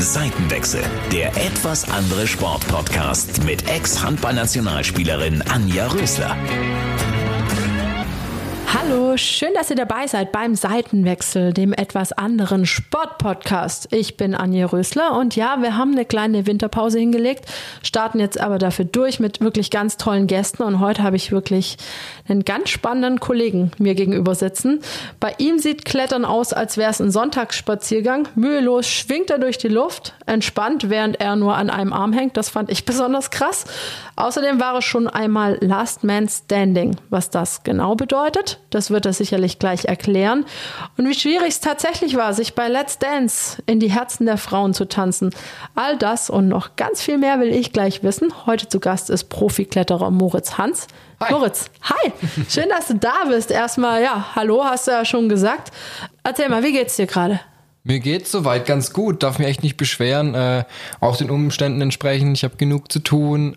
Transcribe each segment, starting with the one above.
Seitenwechsel, der etwas andere Sportpodcast mit Ex-Handballnationalspielerin Anja Rösler. Hallo, schön, dass ihr dabei seid beim Seitenwechsel, dem etwas anderen Sportpodcast. Ich bin Anja Rösler und ja, wir haben eine kleine Winterpause hingelegt, starten jetzt aber dafür durch mit wirklich ganz tollen Gästen und heute habe ich wirklich einen ganz spannenden Kollegen mir gegenüber sitzen. Bei ihm sieht Klettern aus, als wäre es ein Sonntagsspaziergang. Mühelos schwingt er durch die Luft, entspannt, während er nur an einem Arm hängt. Das fand ich besonders krass. Außerdem war es schon einmal Last Man Standing. Was das genau bedeutet, das wird er sicherlich gleich erklären. Und wie schwierig es tatsächlich war, sich bei Let's Dance in die Herzen der Frauen zu tanzen. All das und noch ganz viel mehr will ich gleich wissen. Heute zu Gast ist Profikletterer Moritz Hans. Hi. Moritz, hi. Schön, dass du da bist. Erstmal, ja, hallo, hast du ja schon gesagt. Erzähl mal, wie geht's dir gerade? Mir geht's soweit ganz gut, darf mich echt nicht beschweren, äh, auch den Umständen entsprechend. Ich habe genug zu tun,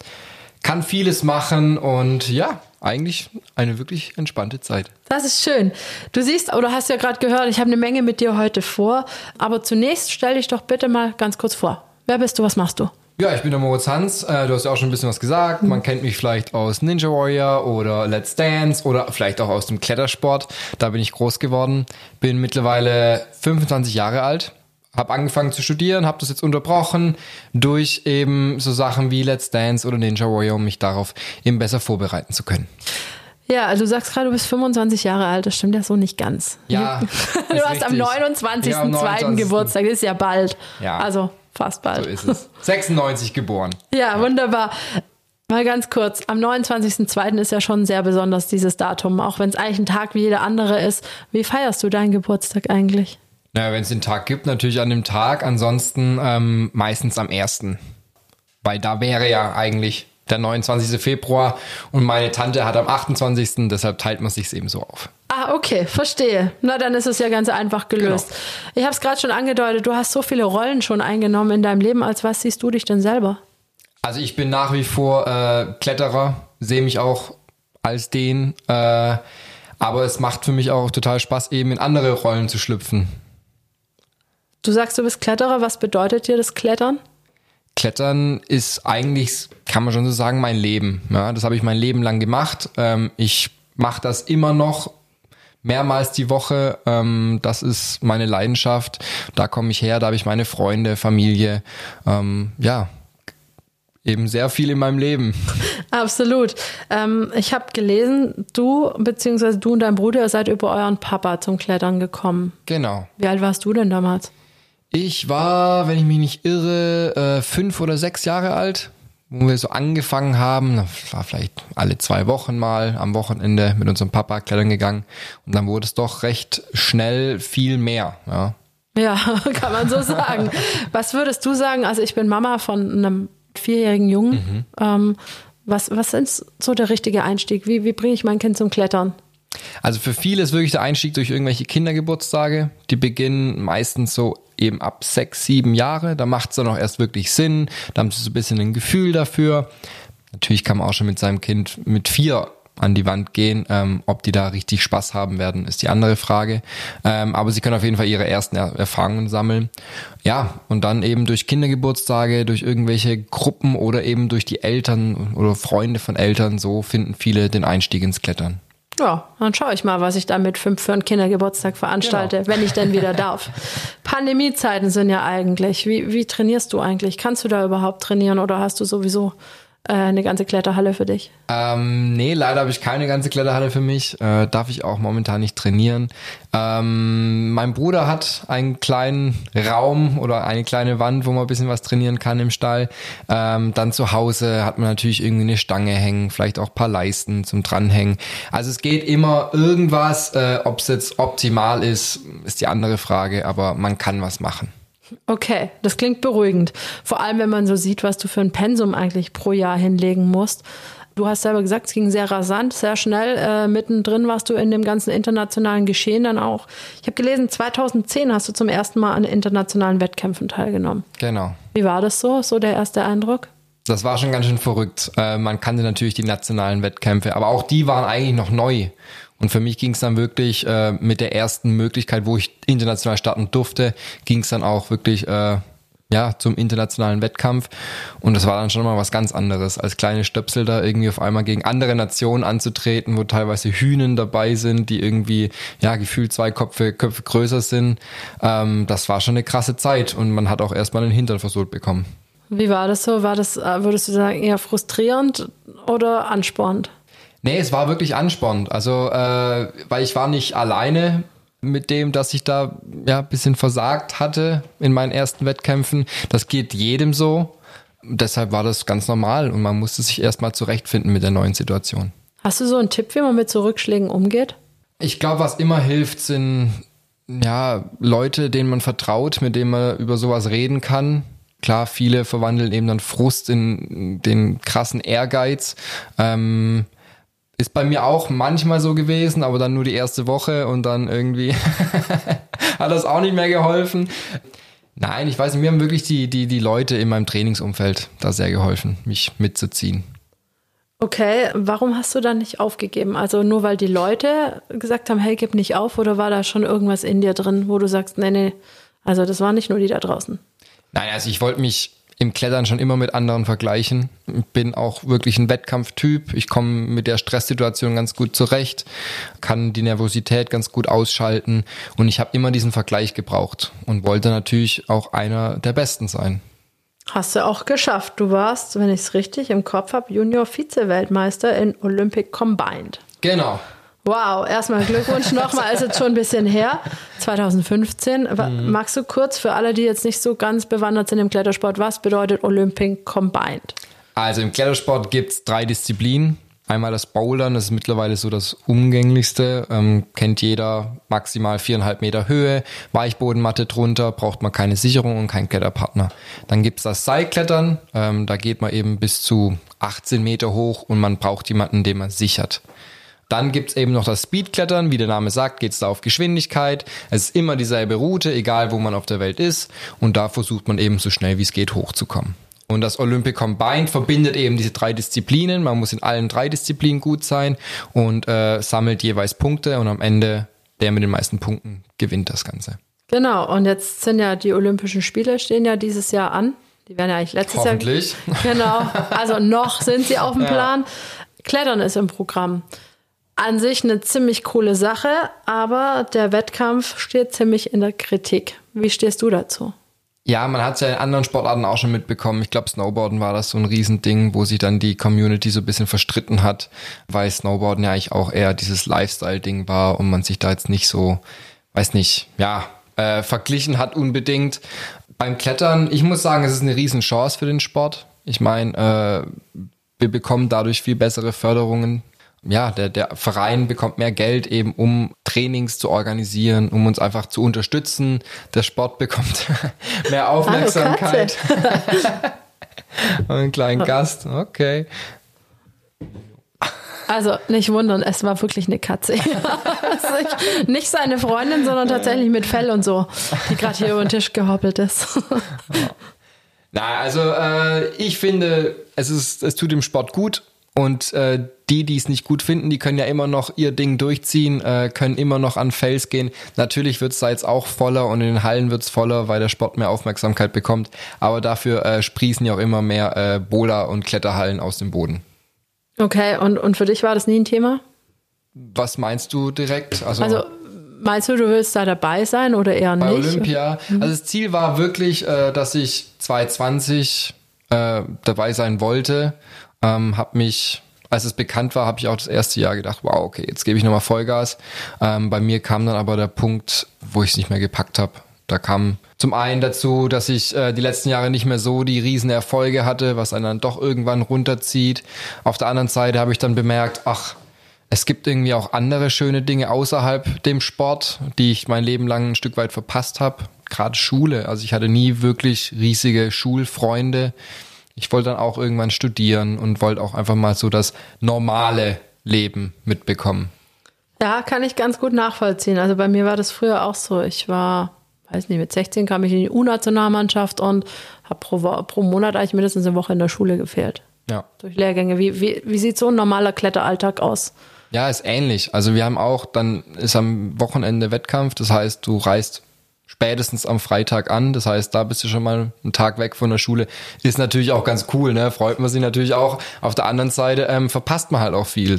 kann vieles machen und ja, eigentlich eine wirklich entspannte Zeit. Das ist schön. Du siehst, oder hast ja gerade gehört, ich habe eine Menge mit dir heute vor. Aber zunächst stell dich doch bitte mal ganz kurz vor. Wer bist du, was machst du? Ja, ich bin der Moritz Hans. Äh, du hast ja auch schon ein bisschen was gesagt. Man kennt mich vielleicht aus Ninja Warrior oder Let's Dance oder vielleicht auch aus dem Klettersport. Da bin ich groß geworden. Bin mittlerweile 25 Jahre alt. Hab angefangen zu studieren, habe das jetzt unterbrochen durch eben so Sachen wie Let's Dance oder Ninja Warrior, um mich darauf eben besser vorbereiten zu können. Ja, also du sagst gerade, du bist 25 Jahre alt, das stimmt ja so nicht ganz. Ja. du hast am 29.02. Ja, 29. Geburtstag, das ist ja bald. Ja. Also fast bald. So ist es. 96 geboren. Ja, wunderbar. Mal ganz kurz, am 29.02. ist ja schon sehr besonders dieses Datum, auch wenn es eigentlich ein Tag wie jeder andere ist. Wie feierst du deinen Geburtstag eigentlich? Naja, wenn es den Tag gibt, natürlich an dem Tag, ansonsten ähm, meistens am 1. Weil da wäre ja eigentlich der 29. Februar und meine Tante hat am 28. Deshalb teilt man sich eben so auf. Ah, okay, verstehe. Na, dann ist es ja ganz einfach gelöst. Genau. Ich habe es gerade schon angedeutet, du hast so viele Rollen schon eingenommen in deinem Leben. Als was siehst du dich denn selber? Also ich bin nach wie vor äh, Kletterer, sehe mich auch als den. Äh, aber es macht für mich auch total Spaß, eben in andere Rollen zu schlüpfen. Du sagst, du bist Kletterer. Was bedeutet dir das Klettern? Klettern ist eigentlich, kann man schon so sagen, mein Leben. Ja, das habe ich mein Leben lang gemacht. Ähm, ich mache das immer noch mehrmals die Woche. Ähm, das ist meine Leidenschaft. Da komme ich her, da habe ich meine Freunde, Familie. Ähm, ja, eben sehr viel in meinem Leben. Absolut. Ähm, ich habe gelesen, du bzw. du und dein Bruder seid über euren Papa zum Klettern gekommen. Genau. Wie alt warst du denn damals? Ich war, wenn ich mich nicht irre, äh, fünf oder sechs Jahre alt wo wir so angefangen haben, war vielleicht alle zwei Wochen mal am Wochenende mit unserem Papa klettern gegangen und dann wurde es doch recht schnell viel mehr. Ja, ja kann man so sagen. was würdest du sagen? Also ich bin Mama von einem vierjährigen Jungen. Mhm. Ähm, was, was ist so der richtige Einstieg? Wie, wie bringe ich mein Kind zum Klettern? Also für viele ist wirklich der Einstieg durch irgendwelche Kindergeburtstage. Die beginnen meistens so eben ab sechs, sieben Jahre. Da macht es dann auch erst wirklich Sinn. Da haben sie so ein bisschen ein Gefühl dafür. Natürlich kann man auch schon mit seinem Kind mit vier an die Wand gehen. Ähm, ob die da richtig Spaß haben werden, ist die andere Frage. Ähm, aber sie können auf jeden Fall ihre ersten er Erfahrungen sammeln. Ja, und dann eben durch Kindergeburtstage, durch irgendwelche Gruppen oder eben durch die Eltern oder Freunde von Eltern, so finden viele den Einstieg ins Klettern. Ja, dann schaue ich mal, was ich da mit fünf für einen Kindergeburtstag veranstalte, genau. wenn ich denn wieder darf. Pandemiezeiten sind ja eigentlich. Wie, wie trainierst du eigentlich? Kannst du da überhaupt trainieren oder hast du sowieso äh, eine ganze Kletterhalle für dich? Ähm, nee, leider habe ich keine ganze Kletterhalle für mich. Äh, darf ich auch momentan nicht trainieren. Ähm, mein Bruder hat einen kleinen Raum oder eine kleine Wand, wo man ein bisschen was trainieren kann im Stall. Ähm, dann zu Hause hat man natürlich irgendwie eine Stange hängen, vielleicht auch ein paar Leisten zum Dranhängen. Also es geht immer irgendwas. Äh, Ob es jetzt optimal ist, ist die andere Frage, aber man kann was machen. Okay, das klingt beruhigend. Vor allem, wenn man so sieht, was du für ein Pensum eigentlich pro Jahr hinlegen musst. Du hast selber gesagt, es ging sehr rasant, sehr schnell. Äh, mittendrin warst du in dem ganzen internationalen Geschehen dann auch. Ich habe gelesen, 2010 hast du zum ersten Mal an internationalen Wettkämpfen teilgenommen. Genau. Wie war das so, so der erste Eindruck? Das war schon ganz schön verrückt. Äh, man kannte natürlich die nationalen Wettkämpfe, aber auch die waren eigentlich noch neu. Und für mich ging es dann wirklich äh, mit der ersten Möglichkeit, wo ich international starten durfte, ging es dann auch wirklich äh, ja, zum internationalen Wettkampf. Und das war dann schon mal was ganz anderes, als kleine Stöpsel da irgendwie auf einmal gegen andere Nationen anzutreten, wo teilweise Hühnen dabei sind, die irgendwie, ja, gefühlt zwei Köpfe, Köpfe größer sind. Ähm, das war schon eine krasse Zeit und man hat auch erstmal den Hintern versohlt bekommen. Wie war das so? War das, äh, würdest du sagen, eher frustrierend oder anspornend? Nee, es war wirklich anspornend. Also, äh, weil ich war nicht alleine mit dem, dass ich da ja ein bisschen versagt hatte in meinen ersten Wettkämpfen. Das geht jedem so. Deshalb war das ganz normal und man musste sich erstmal zurechtfinden mit der neuen Situation. Hast du so einen Tipp, wie man mit so Rückschlägen umgeht? Ich glaube, was immer hilft, sind ja Leute, denen man vertraut, mit denen man über sowas reden kann. Klar, viele verwandeln eben dann Frust in den krassen Ehrgeiz. Ähm, ist bei mir auch manchmal so gewesen, aber dann nur die erste Woche und dann irgendwie hat das auch nicht mehr geholfen. Nein, ich weiß nicht, mir haben wirklich die, die, die Leute in meinem Trainingsumfeld da sehr geholfen, mich mitzuziehen. Okay, warum hast du dann nicht aufgegeben? Also nur weil die Leute gesagt haben, hey, gib nicht auf, oder war da schon irgendwas in dir drin, wo du sagst, nee, nee, also das waren nicht nur die da draußen? Nein, also ich wollte mich im Klettern schon immer mit anderen vergleichen. Ich bin auch wirklich ein Wettkampftyp. Ich komme mit der Stresssituation ganz gut zurecht, kann die Nervosität ganz gut ausschalten und ich habe immer diesen Vergleich gebraucht und wollte natürlich auch einer der Besten sein. Hast du auch geschafft. Du warst, wenn ich es richtig im Kopf habe, Junior-Vize-Weltmeister in Olympic Combined. Genau. Wow, erstmal Glückwunsch nochmal, ist jetzt schon ein bisschen her, 2015. Mhm. Magst du kurz für alle, die jetzt nicht so ganz bewandert sind im Klettersport, was bedeutet Olympic Combined? Also im Klettersport gibt es drei Disziplinen. Einmal das Bouldern, das ist mittlerweile so das umgänglichste, ähm, kennt jeder, maximal viereinhalb Meter Höhe, Weichbodenmatte drunter, braucht man keine Sicherung und keinen Kletterpartner. Dann gibt es das Seilklettern, ähm, da geht man eben bis zu 18 Meter hoch und man braucht jemanden, den man sichert. Dann gibt's eben noch das Speedklettern, wie der Name sagt, geht's da auf Geschwindigkeit. Es ist immer dieselbe Route, egal wo man auf der Welt ist. Und da versucht man eben so schnell wie es geht hochzukommen. Und das Olympic Combined verbindet eben diese drei Disziplinen. Man muss in allen drei Disziplinen gut sein und äh, sammelt jeweils Punkte und am Ende der mit den meisten Punkten gewinnt das Ganze. Genau, und jetzt sind ja die Olympischen Spiele stehen ja dieses Jahr an. Die werden ja eigentlich letztes Hoffentlich. Jahr. Genau, also noch sind sie auf dem Plan. Klettern ist im Programm an sich eine ziemlich coole Sache, aber der Wettkampf steht ziemlich in der Kritik. Wie stehst du dazu? Ja, man hat es ja in anderen Sportarten auch schon mitbekommen. Ich glaube, Snowboarden war das so ein Riesending, wo sich dann die Community so ein bisschen verstritten hat, weil Snowboarden ja eigentlich auch eher dieses Lifestyle-Ding war und man sich da jetzt nicht so, weiß nicht, ja, äh, verglichen hat unbedingt. Beim Klettern, ich muss sagen, es ist eine Riesenchance für den Sport. Ich meine, äh, wir bekommen dadurch viel bessere Förderungen ja, der, der Verein bekommt mehr Geld eben, um Trainings zu organisieren, um uns einfach zu unterstützen. Der Sport bekommt mehr Aufmerksamkeit. Und einen kleinen Gast, okay. Also nicht wundern, es war wirklich eine Katze. nicht seine Freundin, sondern tatsächlich mit Fell und so, die gerade hier über den Tisch gehoppelt ist. Na, also äh, ich finde, es ist, es tut dem Sport gut und äh, die, die es nicht gut finden, die können ja immer noch ihr Ding durchziehen, äh, können immer noch an Fels gehen. Natürlich wird es da jetzt auch voller und in den Hallen wird es voller, weil der Sport mehr Aufmerksamkeit bekommt. Aber dafür äh, sprießen ja auch immer mehr äh, Bola- und Kletterhallen aus dem Boden. Okay, und, und für dich war das nie ein Thema? Was meinst du direkt? Also, also meinst du, du willst da dabei sein oder eher bei nicht? Bei Olympia. Mhm. Also das Ziel war wirklich, äh, dass ich 2020 äh, dabei sein wollte ähm, habe mich, als es bekannt war, habe ich auch das erste Jahr gedacht, wow, okay, jetzt gebe ich nochmal Vollgas. Ähm, bei mir kam dann aber der Punkt, wo ich es nicht mehr gepackt habe. Da kam zum einen dazu, dass ich äh, die letzten Jahre nicht mehr so die riesen Erfolge hatte, was einen dann doch irgendwann runterzieht. Auf der anderen Seite habe ich dann bemerkt, ach, es gibt irgendwie auch andere schöne Dinge außerhalb dem Sport, die ich mein Leben lang ein Stück weit verpasst habe. Gerade Schule. Also ich hatte nie wirklich riesige Schulfreunde ich wollte dann auch irgendwann studieren und wollte auch einfach mal so das normale Leben mitbekommen. Ja, kann ich ganz gut nachvollziehen. Also bei mir war das früher auch so. Ich war, weiß nicht, mit 16 kam ich in die U-Nationalmannschaft und habe pro, pro Monat eigentlich mindestens eine Woche in der Schule gefehlt. Ja. Durch Lehrgänge. Wie, wie, wie sieht so ein normaler Kletteralltag aus? Ja, ist ähnlich. Also wir haben auch, dann ist am Wochenende Wettkampf, das heißt, du reist spätestens am Freitag an. Das heißt, da bist du schon mal einen Tag weg von der Schule. Ist natürlich auch ganz cool, ne? Freut man sich natürlich auch. Auf der anderen Seite ähm, verpasst man halt auch viel.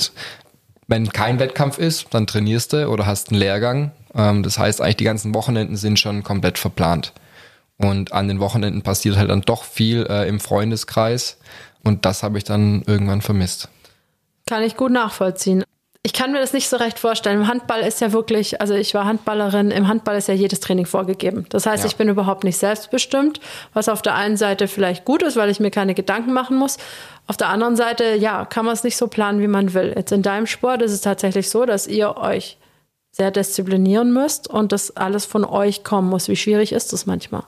Wenn kein Wettkampf ist, dann trainierst du oder hast einen Lehrgang. Ähm, das heißt, eigentlich die ganzen Wochenenden sind schon komplett verplant. Und an den Wochenenden passiert halt dann doch viel äh, im Freundeskreis. Und das habe ich dann irgendwann vermisst. Kann ich gut nachvollziehen. Ich kann mir das nicht so recht vorstellen. Im Handball ist ja wirklich, also ich war Handballerin, im Handball ist ja jedes Training vorgegeben. Das heißt, Ja. ich bin überhaupt nicht selbstbestimmt, was auf der einen Seite vielleicht gut ist, weil ich mir keine Gedanken machen muss. Auf der anderen Seite, ja, kann man es nicht so planen, wie man will. Jetzt in deinem Sport ist es tatsächlich so, dass ihr euch sehr disziplinieren müsst und das alles von euch kommen muss. Wie schwierig ist das manchmal?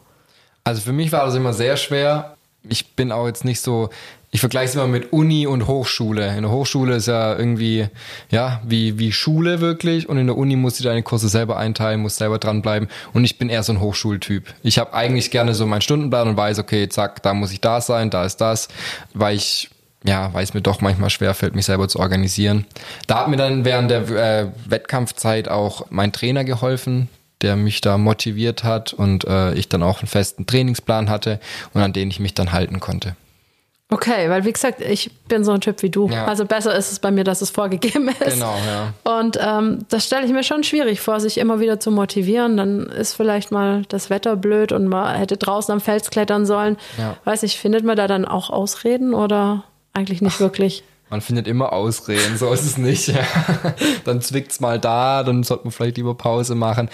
Also für mich war das immer sehr schwer. Ich bin auch jetzt nicht so, ich vergleiche es immer mit Uni und Hochschule. In der Hochschule ist ja irgendwie, ja, wie, wie Schule wirklich und in der Uni musst du deine Kurse selber einteilen, musst selber dranbleiben und ich bin eher so ein Hochschultyp. Ich habe eigentlich gerne so meinen Stundenplan und weiß, okay, zack, da muss ich da sein, da ist das, weil ich ja, weil es mir doch manchmal schwerfällt, mich selber zu organisieren. Da hat mir dann während der äh, Wettkampfzeit auch mein Trainer geholfen, der mich da motiviert hat und äh, ich dann auch einen festen Trainingsplan hatte und an den ich mich dann halten konnte. Okay, weil wie gesagt, ich bin so ein Typ wie du. Ja. Also besser ist es bei mir, dass es vorgegeben ist. Genau, ja. Und ähm, das stelle ich mir schon schwierig vor, sich immer wieder zu motivieren. Dann ist vielleicht mal das Wetter blöd und man hätte draußen am Fels klettern sollen. Ja. Weiß ich, findet man da dann auch Ausreden oder eigentlich nicht wirklich? Man findet immer Ausreden, so ist es nicht. Ja. Dann zwickt's mal da, dann sollte man vielleicht lieber Pause machen.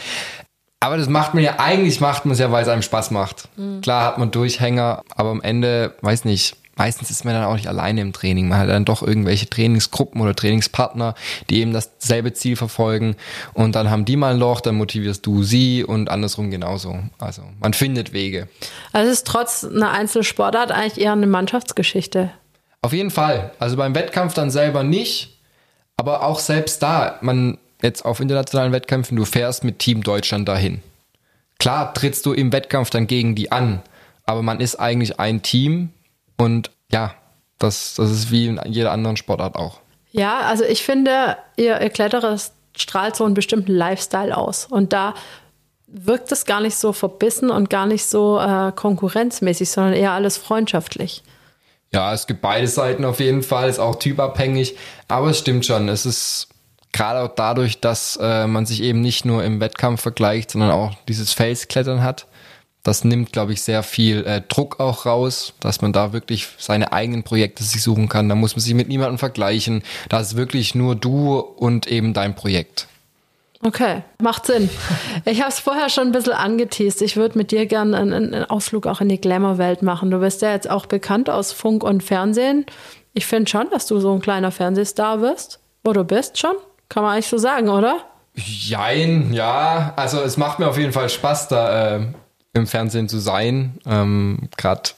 Aber das macht man ja, eigentlich macht man es ja, weil es einem Spaß macht. Klar hat man Durchhänger, aber am Ende, weiß nicht, meistens ist man dann auch nicht alleine im Training. Man hat dann doch irgendwelche Trainingsgruppen oder Trainingspartner, die eben dasselbe Ziel verfolgen. Und dann haben die mal ein Loch, dann motivierst du sie und andersrum genauso. Also man findet Wege. Also es ist trotz einer Einzelsportart eigentlich eher eine Mannschaftsgeschichte. Auf jeden Fall. Also beim Wettkampf dann selber nicht, aber auch selbst da, man jetzt auf internationalen Wettkämpfen, du fährst mit Team Deutschland dahin. Klar trittst du im Wettkampf dann gegen die an, aber man ist eigentlich ein Team und ja, das, das ist wie in jeder anderen Sportart auch. Ja, also ich finde, ihr, ihr Kletterer strahlt so einen bestimmten Lifestyle aus. Und da wirkt es gar nicht so verbissen und gar nicht so äh, konkurrenzmäßig, sondern eher alles freundschaftlich. Ja, es gibt beide Seiten auf jeden Fall, ist auch typabhängig, aber es stimmt schon, es ist gerade auch dadurch, dass äh, man sich eben nicht nur im Wettkampf vergleicht, sondern auch dieses Felsklettern hat. Das nimmt, glaube ich, sehr viel äh, Druck auch raus, dass man da wirklich seine eigenen Projekte sich suchen kann. Da muss man sich mit niemandem vergleichen. Da ist wirklich nur du und eben dein Projekt. Okay, macht Sinn. Ich habe es vorher schon ein bisschen angeteased. Ich würde mit dir gerne einen, einen Ausflug auch in die Glamour-Welt machen. Du bist ja jetzt auch bekannt aus Funk und Fernsehen. Ich finde schon, dass du so ein kleiner Fernsehstar wirst. Oder bist schon. Kann man eigentlich so sagen, oder? Jein, ja. Also es macht mir auf jeden Fall Spaß, da äh, im Fernsehen zu sein. Ähm, Gerade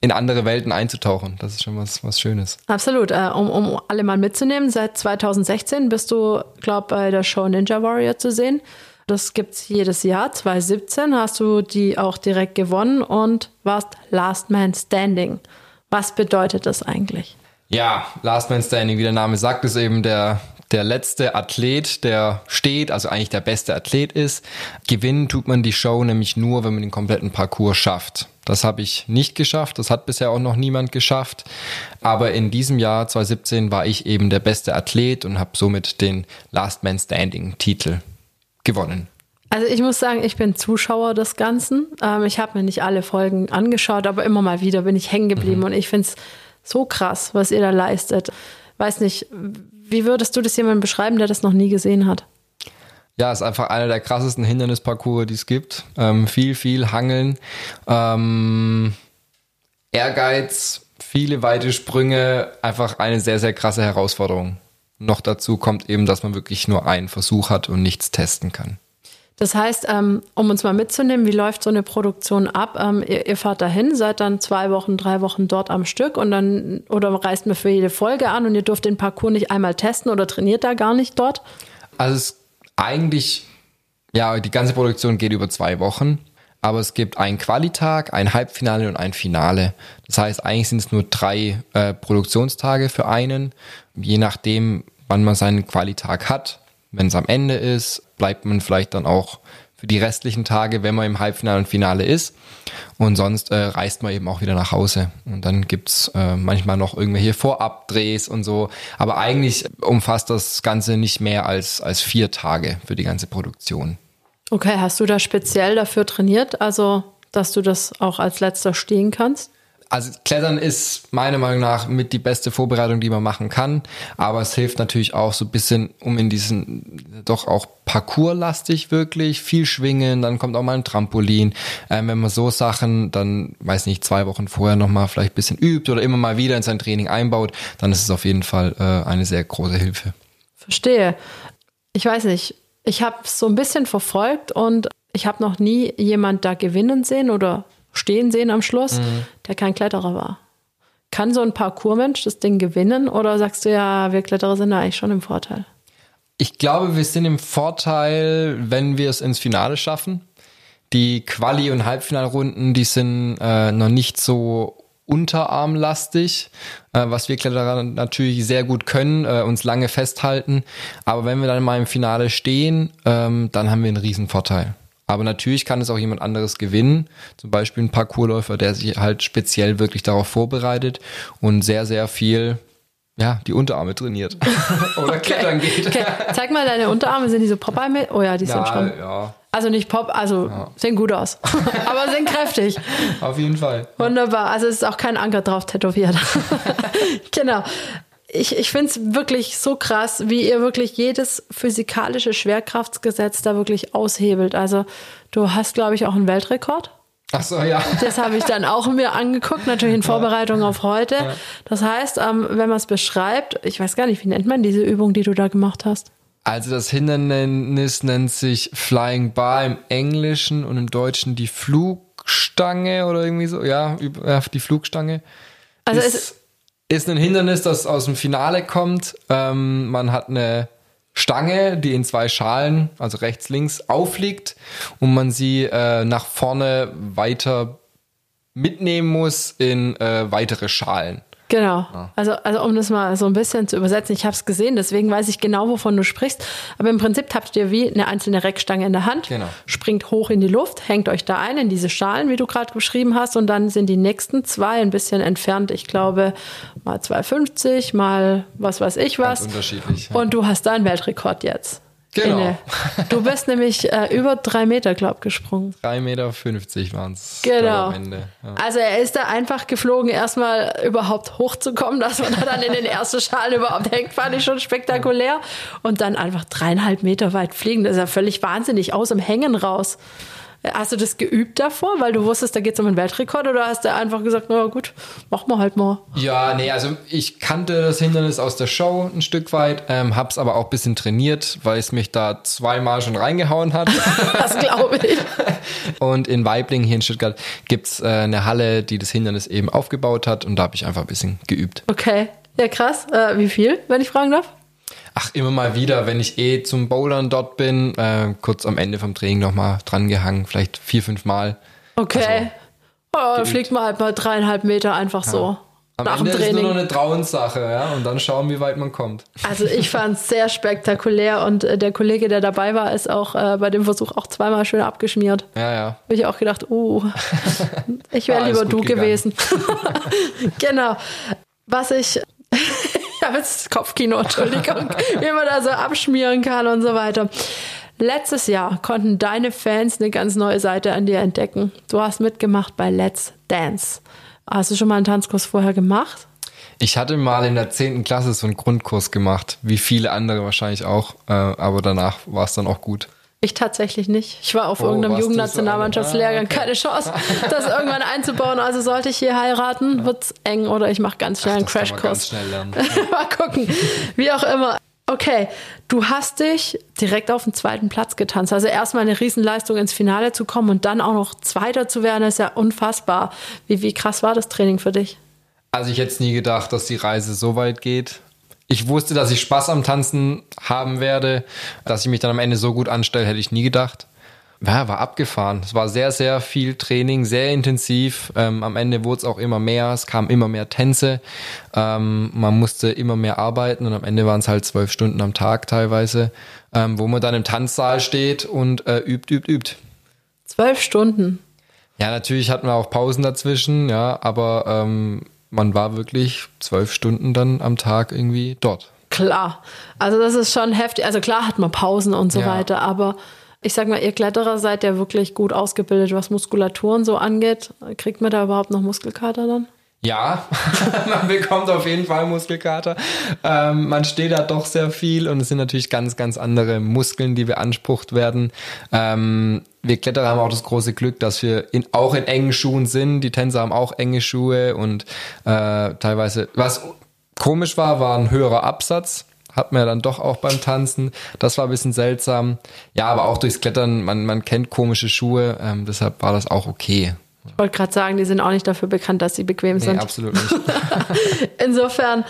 in andere Welten einzutauchen. Das ist schon was, was Schönes. Absolut. Äh, um, um alle mal mitzunehmen, seit 2016 bist du, glaube bei der Show Ninja Warrior zu sehen. Das gibt's jedes Jahr. 2017 hast du die auch direkt gewonnen und warst Last Man Standing. Was bedeutet das eigentlich? Ja, Last Man Standing, wie der Name sagt, ist eben der, der letzte Athlet, der steht, also eigentlich der beste Athlet ist. Gewinnen tut man die Show nämlich nur, wenn man den kompletten Parcours schafft. Das habe ich nicht geschafft, das hat bisher auch noch niemand geschafft. Aber in diesem Jahr 2017 war ich eben der beste Athlet und habe somit den Last Man Standing Titel gewonnen. Also ich muss sagen, ich bin Zuschauer des Ganzen. Ähm, ich habe mir nicht alle Folgen angeschaut, aber immer mal wieder bin ich hängen geblieben und ich finde es so krass, was ihr da leistet. Weiß nicht, wie würdest du das jemandem beschreiben, der das noch nie gesehen hat? Ja, ist einfach einer der krassesten Hindernisparcours, die es gibt. Ähm, viel, viel Hangeln, ähm, Ehrgeiz, viele weite Sprünge, einfach eine sehr, sehr krasse Herausforderung. Noch dazu kommt eben, dass man wirklich nur einen Versuch hat und nichts testen kann. Das heißt, ähm, um uns mal mitzunehmen, wie läuft so eine Produktion ab? Ähm, ihr, ihr fahrt dahin, seid dann zwei Wochen, drei Wochen dort am Stück und dann oder reist mir für jede Folge an und ihr dürft den Parcours nicht einmal testen oder trainiert da gar nicht dort? Also es eigentlich, ja, die ganze Produktion geht über zwei Wochen, aber es gibt einen Qualitag, ein Halbfinale und ein Finale. Das heißt, eigentlich sind es nur drei äh, Produktionstage für einen, je nachdem, wann man seinen Qualitag hat. Wenn es am Ende ist, bleibt man vielleicht dann auch für die restlichen Tage, wenn man im Halbfinale und Finale ist. Und sonst äh, reist man eben auch wieder nach Hause. Und dann gibt's äh, manchmal noch irgendwelche Vorabdrehs und so. Aber eigentlich umfasst das Ganze nicht mehr als, als vier Tage für die ganze Produktion. Okay, hast du da speziell dafür trainiert? Also, dass du das auch als letzter stehen kannst? Also Klettern ist meiner Meinung nach mit die beste Vorbereitung, die man machen kann. Aber es hilft natürlich auch so ein bisschen, um in diesen doch auch parcourslastig wirklich viel schwingen. Dann kommt auch mal ein Trampolin. Ähm, wenn man so Sachen dann, weiß nicht, zwei Wochen vorher nochmal vielleicht ein bisschen übt oder immer mal wieder in sein Training einbaut, dann ist es auf jeden Fall äh, eine sehr große Hilfe. Verstehe. Ich weiß nicht. Ich habe so ein bisschen verfolgt und ich habe noch nie jemand da gewinnen sehen oder stehen sehen am Schluss, mhm. der kein Kletterer war. Kann so ein Parkourmensch das Ding gewinnen oder sagst du ja, wir Kletterer sind da eigentlich schon im Vorteil? Ich glaube, wir sind im Vorteil, wenn wir es ins Finale schaffen. Die Quali- und Halbfinalrunden, die sind äh, noch nicht so unterarmlastig, äh, was wir Kletterer natürlich sehr gut können, äh, uns lange festhalten. Aber wenn wir dann mal im Finale stehen, ähm, dann haben wir einen riesen Vorteil. Aber natürlich kann es auch jemand anderes gewinnen. Zum Beispiel ein Parkourläufer, der sich halt speziell wirklich darauf vorbereitet und sehr, sehr viel ja, die Unterarme trainiert. Oder okay. klettern geht. Okay. Zeig mal deine Unterarme, sind die so Popeye? Oh ja, die sind ja, schon. Ja. Also nicht Pop, also ja. sehen gut aus. Aber sind kräftig. Auf jeden Fall. Wunderbar. Also es ist auch kein Anker drauf tätowiert. genau ich, ich finde es wirklich so krass, wie ihr wirklich jedes physikalische Schwerkraftsgesetz da wirklich aushebelt. Also du hast, glaube ich, auch einen Weltrekord. Ach so, ja. Das habe ich dann auch mir angeguckt, natürlich in Vorbereitung ja. auf heute. Ja. Das heißt, ähm, wenn man es beschreibt, ich weiß gar nicht, wie nennt man diese Übung, die du da gemacht hast? Also das Hindernis nennt sich Flying Bar im Englischen und im Deutschen die Flugstange oder irgendwie so. Ja, die Flugstange. Also es ist ein Hindernis, das aus dem Finale kommt. Ähm, man hat eine Stange, die in zwei Schalen, also rechts, links, aufliegt und man sie äh, nach vorne weiter mitnehmen muss in äh, weitere Schalen. Genau. Ja. Also, also um das mal so ein bisschen zu übersetzen, ich habe es gesehen, deswegen weiß ich genau, wovon du sprichst. Aber im Prinzip habt ihr wie eine einzelne Reckstange in der Hand, genau. springt hoch in die Luft, hängt euch da ein in diese Schalen, wie du gerade beschrieben hast, und dann sind die nächsten zwei ein bisschen entfernt. Ich glaube mal 2,50, mal was weiß ich was. Ganz unterschiedlich. Ja. Und du hast da einen Weltrekord jetzt. Genau. Inne. Du bist nämlich äh, über drei Meter, glaub gesprungen. Drei Meter fünfzig waren es. Genau. Ja. Also er ist da einfach geflogen, erstmal überhaupt hochzukommen, dass man da dann in den ersten Schalen überhaupt hängt, fand ich schon spektakulär. Und dann einfach dreieinhalb Meter weit fliegen. Das ist ja völlig wahnsinnig aus dem Hängen raus. Hast du das geübt davor, weil du wusstest, da geht es um einen Weltrekord oder hast du einfach gesagt, na gut, machen wir halt mal? Ja, nee, also ich kannte das Hindernis aus der Show ein Stück weit, ähm, hab's aber auch ein bisschen trainiert, weil es mich da zweimal schon reingehauen hat. das glaube ich. Und in Weibling hier in Stuttgart gibt's äh, eine Halle, die das Hindernis eben aufgebaut hat und da habe ich einfach ein bisschen geübt. Okay, ja krass. Äh, wie viel, wenn ich fragen darf? Ach, immer mal wieder, wenn ich eh zum Bouldern dort bin, äh, kurz am Ende vom Training nochmal dran gehangen, vielleicht vier, fünf Mal. Okay. Also, oh, fliegt man halt mal dreieinhalb Meter einfach ja. so. Am Nach Ende dem Training. ist nur noch eine Trauenssache, ja, und dann schauen, wie weit man kommt. Also ich fand es sehr spektakulär und äh, der Kollege, der dabei war, ist auch äh, bei dem Versuch auch zweimal schön abgeschmiert. Ja, ja. Habe ich auch gedacht, oh, ich wäre ah, lieber du gegangen. gewesen. genau. Was ich habe jetzt Kopfkino, Entschuldigung, wie man da so abschmieren kann und so weiter. Letztes Jahr konnten deine Fans eine ganz neue Seite an dir entdecken. Du hast mitgemacht bei Let's Dance. Hast du schon mal einen Tanzkurs vorher gemacht? Ich hatte mal in der 10. Klasse so einen Grundkurs gemacht, wie viele andere wahrscheinlich auch, äh, aber danach war es dann auch gut. Ich tatsächlich nicht. Ich war auf oh, irgendeinem Jugendnationalmannschaftslehrgang. So ah, okay. Keine Chance, das irgendwann einzubauen. Also sollte ich hier heiraten, ja. wird's eng oder ich mache ganz schnell Ach, einen Crashkurs. Schnell lernen. mal gucken. Wie auch immer. Okay, du hast dich direkt auf den zweiten Platz getanzt. Also erstmal eine Riesenleistung ins Finale zu kommen und dann auch noch Zweiter zu werden, ist ja unfassbar. Wie, wie krass war das Training für dich? Also ich hätte nie gedacht, dass die Reise so weit geht ich wusste, dass ich Spaß am Tanzen haben werde. Dass ich mich dann am Ende so gut anstelle, hätte ich nie gedacht. ja, war abgefahren. Es war sehr, sehr viel Training, sehr intensiv. Ähm, am Ende wurde es auch immer mehr, es kamen immer mehr Tänze. Ähm, man musste immer mehr arbeiten und am Ende waren es halt zwölf Stunden am Tag teilweise, ähm, wo man dann im Tanzsaal steht und äh, übt, übt, übt. Zwölf Stunden. Ja, natürlich hatten wir auch Pausen dazwischen, ja, aber ähm, man war wirklich zwölf Stunden dann am Tag irgendwie dort. Klar. Also das ist schon heftig. Also klar hat man Pausen und so Ja. weiter, aber ich sag mal, ihr Kletterer seid ja wirklich gut ausgebildet, was Muskulaturen so angeht. Kriegt man da überhaupt noch Muskelkater dann? Ja, man bekommt auf jeden Fall Muskelkater. Ähm, man steht da doch sehr viel und es sind natürlich ganz, ganz andere Muskeln, die beansprucht werden. Ähm, wir Kletterer haben auch das große Glück, dass wir in, auch in engen Schuhen sind. Die Tänzer haben auch enge Schuhe und äh, teilweise, was komisch war, war ein höherer Absatz. Hat man ja dann doch auch beim Tanzen. Das war ein bisschen seltsam. Ja, aber auch durchs Klettern, man, man kennt komische Schuhe, ähm, deshalb war das auch okay. Ich wollte gerade sagen, die sind auch nicht dafür bekannt, dass sie bequem Nee, sind. absolut nicht. Insofern,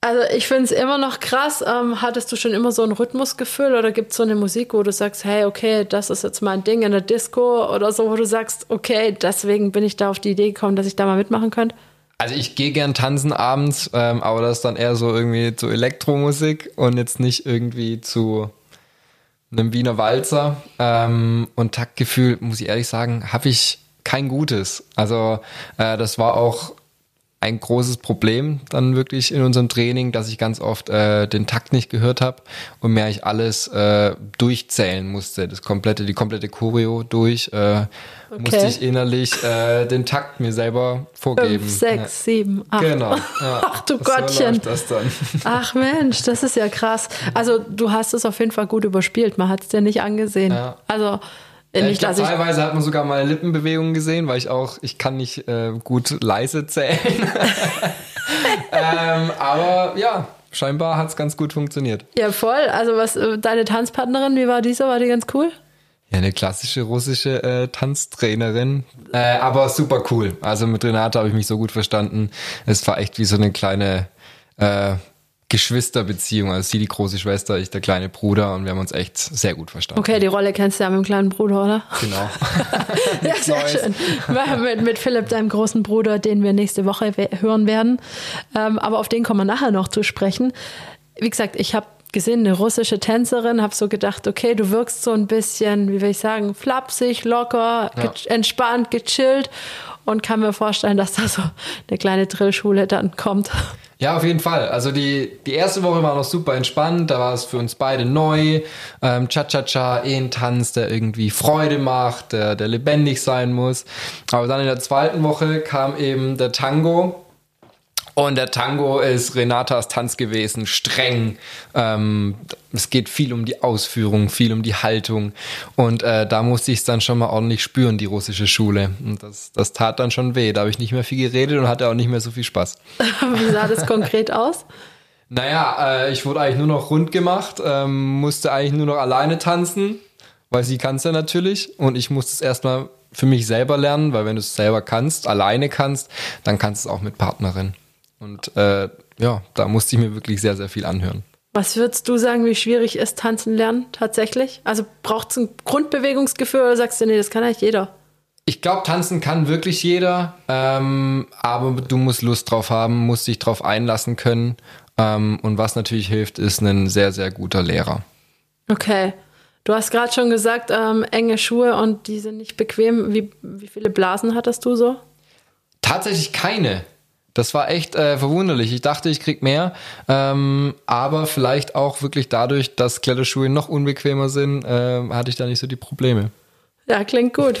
also ich finde es immer noch krass. Ähm, hattest du schon immer so ein Rhythmusgefühl oder gibt es so eine Musik, wo du sagst, hey, okay, das ist jetzt mein Ding in der Disco oder so, wo du sagst, okay, deswegen bin ich da auf die Idee gekommen, dass ich da mal mitmachen könnte? Also ich gehe gern tanzen abends, ähm, aber das ist dann eher so irgendwie zu Elektromusik und jetzt nicht irgendwie zu einem Wiener Walzer. Ähm, und Taktgefühl, muss ich ehrlich sagen, habe ich kein gutes. Also äh, das war auch ein großes Problem dann wirklich in unserem Training, dass ich ganz oft äh, den Takt nicht gehört habe und mir ich alles äh, durchzählen musste, das komplette, die komplette Choreo durch, äh, musste ich innerlich äh, den Takt mir selber vorgeben. Fünf, sechs, sieben, acht. Ja. Genau. Ja. Ach du So Gottchen. Ach Mensch, das ist ja krass. Also du hast es auf jeden Fall gut überspielt. Man hat es dir nicht angesehen. Ja. Also Ich nicht, glaub, dass ich teilweise hat man sogar meine Lippenbewegungen gesehen, weil ich auch, ich kann nicht äh, gut leise zählen. ähm, aber ja, scheinbar hat es ganz gut funktioniert. ja voll. Also was äh, deine Tanzpartnerin, wie war die so? War die ganz cool? Ja, eine klassische russische äh, Tanztrainerin, äh, aber super cool. Also mit Renate habe ich mich so gut verstanden. Es war echt wie so eine kleine äh, Geschwisterbeziehung. Also sie die große Schwester, ich der kleine Bruder und wir haben uns echt sehr gut verstanden. Okay, die Rolle kennst du ja mit dem kleinen Bruder, oder? Genau. Ja, sehr Neues. schön. mit, mit Philipp, deinem großen Bruder, den wir nächste Woche hören werden. Ähm, aber auf den kommen wir nachher noch zu sprechen. Wie gesagt, ich habe gesehen, eine russische Tänzerin, habe so gedacht, okay, du wirkst so ein bisschen, wie will ich sagen, flapsig, locker, Ja. ge entspannt, gechillt und kann mir vorstellen, dass da so eine kleine Drillschule dann kommt. Ja, auf jeden Fall. Also die, die erste Woche war noch super entspannt. Da war es für uns beide neu. Ähm, Cha-Cha-Cha, eh ein Tanz, der irgendwie Freude macht, der, der lebendig sein muss. Aber dann in der zweiten Woche kam eben der Tango. Und der Tango ist Renatas Tanz gewesen, streng. Ähm, es geht viel um die Ausführung, viel um die Haltung. Und äh, da musste ich es dann schon mal ordentlich spüren, die russische Schule. Und das, das tat dann schon weh. Da habe ich nicht mehr viel geredet und hatte auch nicht mehr so viel Spaß. wie sah das konkret aus? Naja, äh, ich wurde eigentlich nur noch rund gemacht, ähm, musste eigentlich nur noch alleine tanzen, weil sie kann es ja natürlich. Und ich musste es erstmal für mich selber lernen, weil wenn du es selber kannst, alleine kannst, dann kannst du es auch mit Partnerin. Und äh, ja, da musste ich mir wirklich sehr, sehr viel anhören. Was würdest du sagen, wie schwierig ist Tanzen lernen tatsächlich? Also braucht es ein Grundbewegungsgefühl oder sagst du, nee, das kann eigentlich jeder? Ich glaube, tanzen kann wirklich jeder, ähm, aber du musst Lust drauf haben, musst dich drauf einlassen können. Ähm, und was natürlich hilft, ist ein sehr, sehr guter Lehrer. Okay. Du hast gerade schon gesagt, ähm, enge Schuhe und die sind nicht bequem. Wie, wie viele Blasen hattest du so? Tatsächlich keine. Das war echt äh, verwunderlich. Ich dachte, ich krieg mehr, ähm, aber vielleicht auch wirklich dadurch, dass Kletterschuhe noch unbequemer sind, äh, hatte ich da nicht so die Probleme. Ja, klingt gut.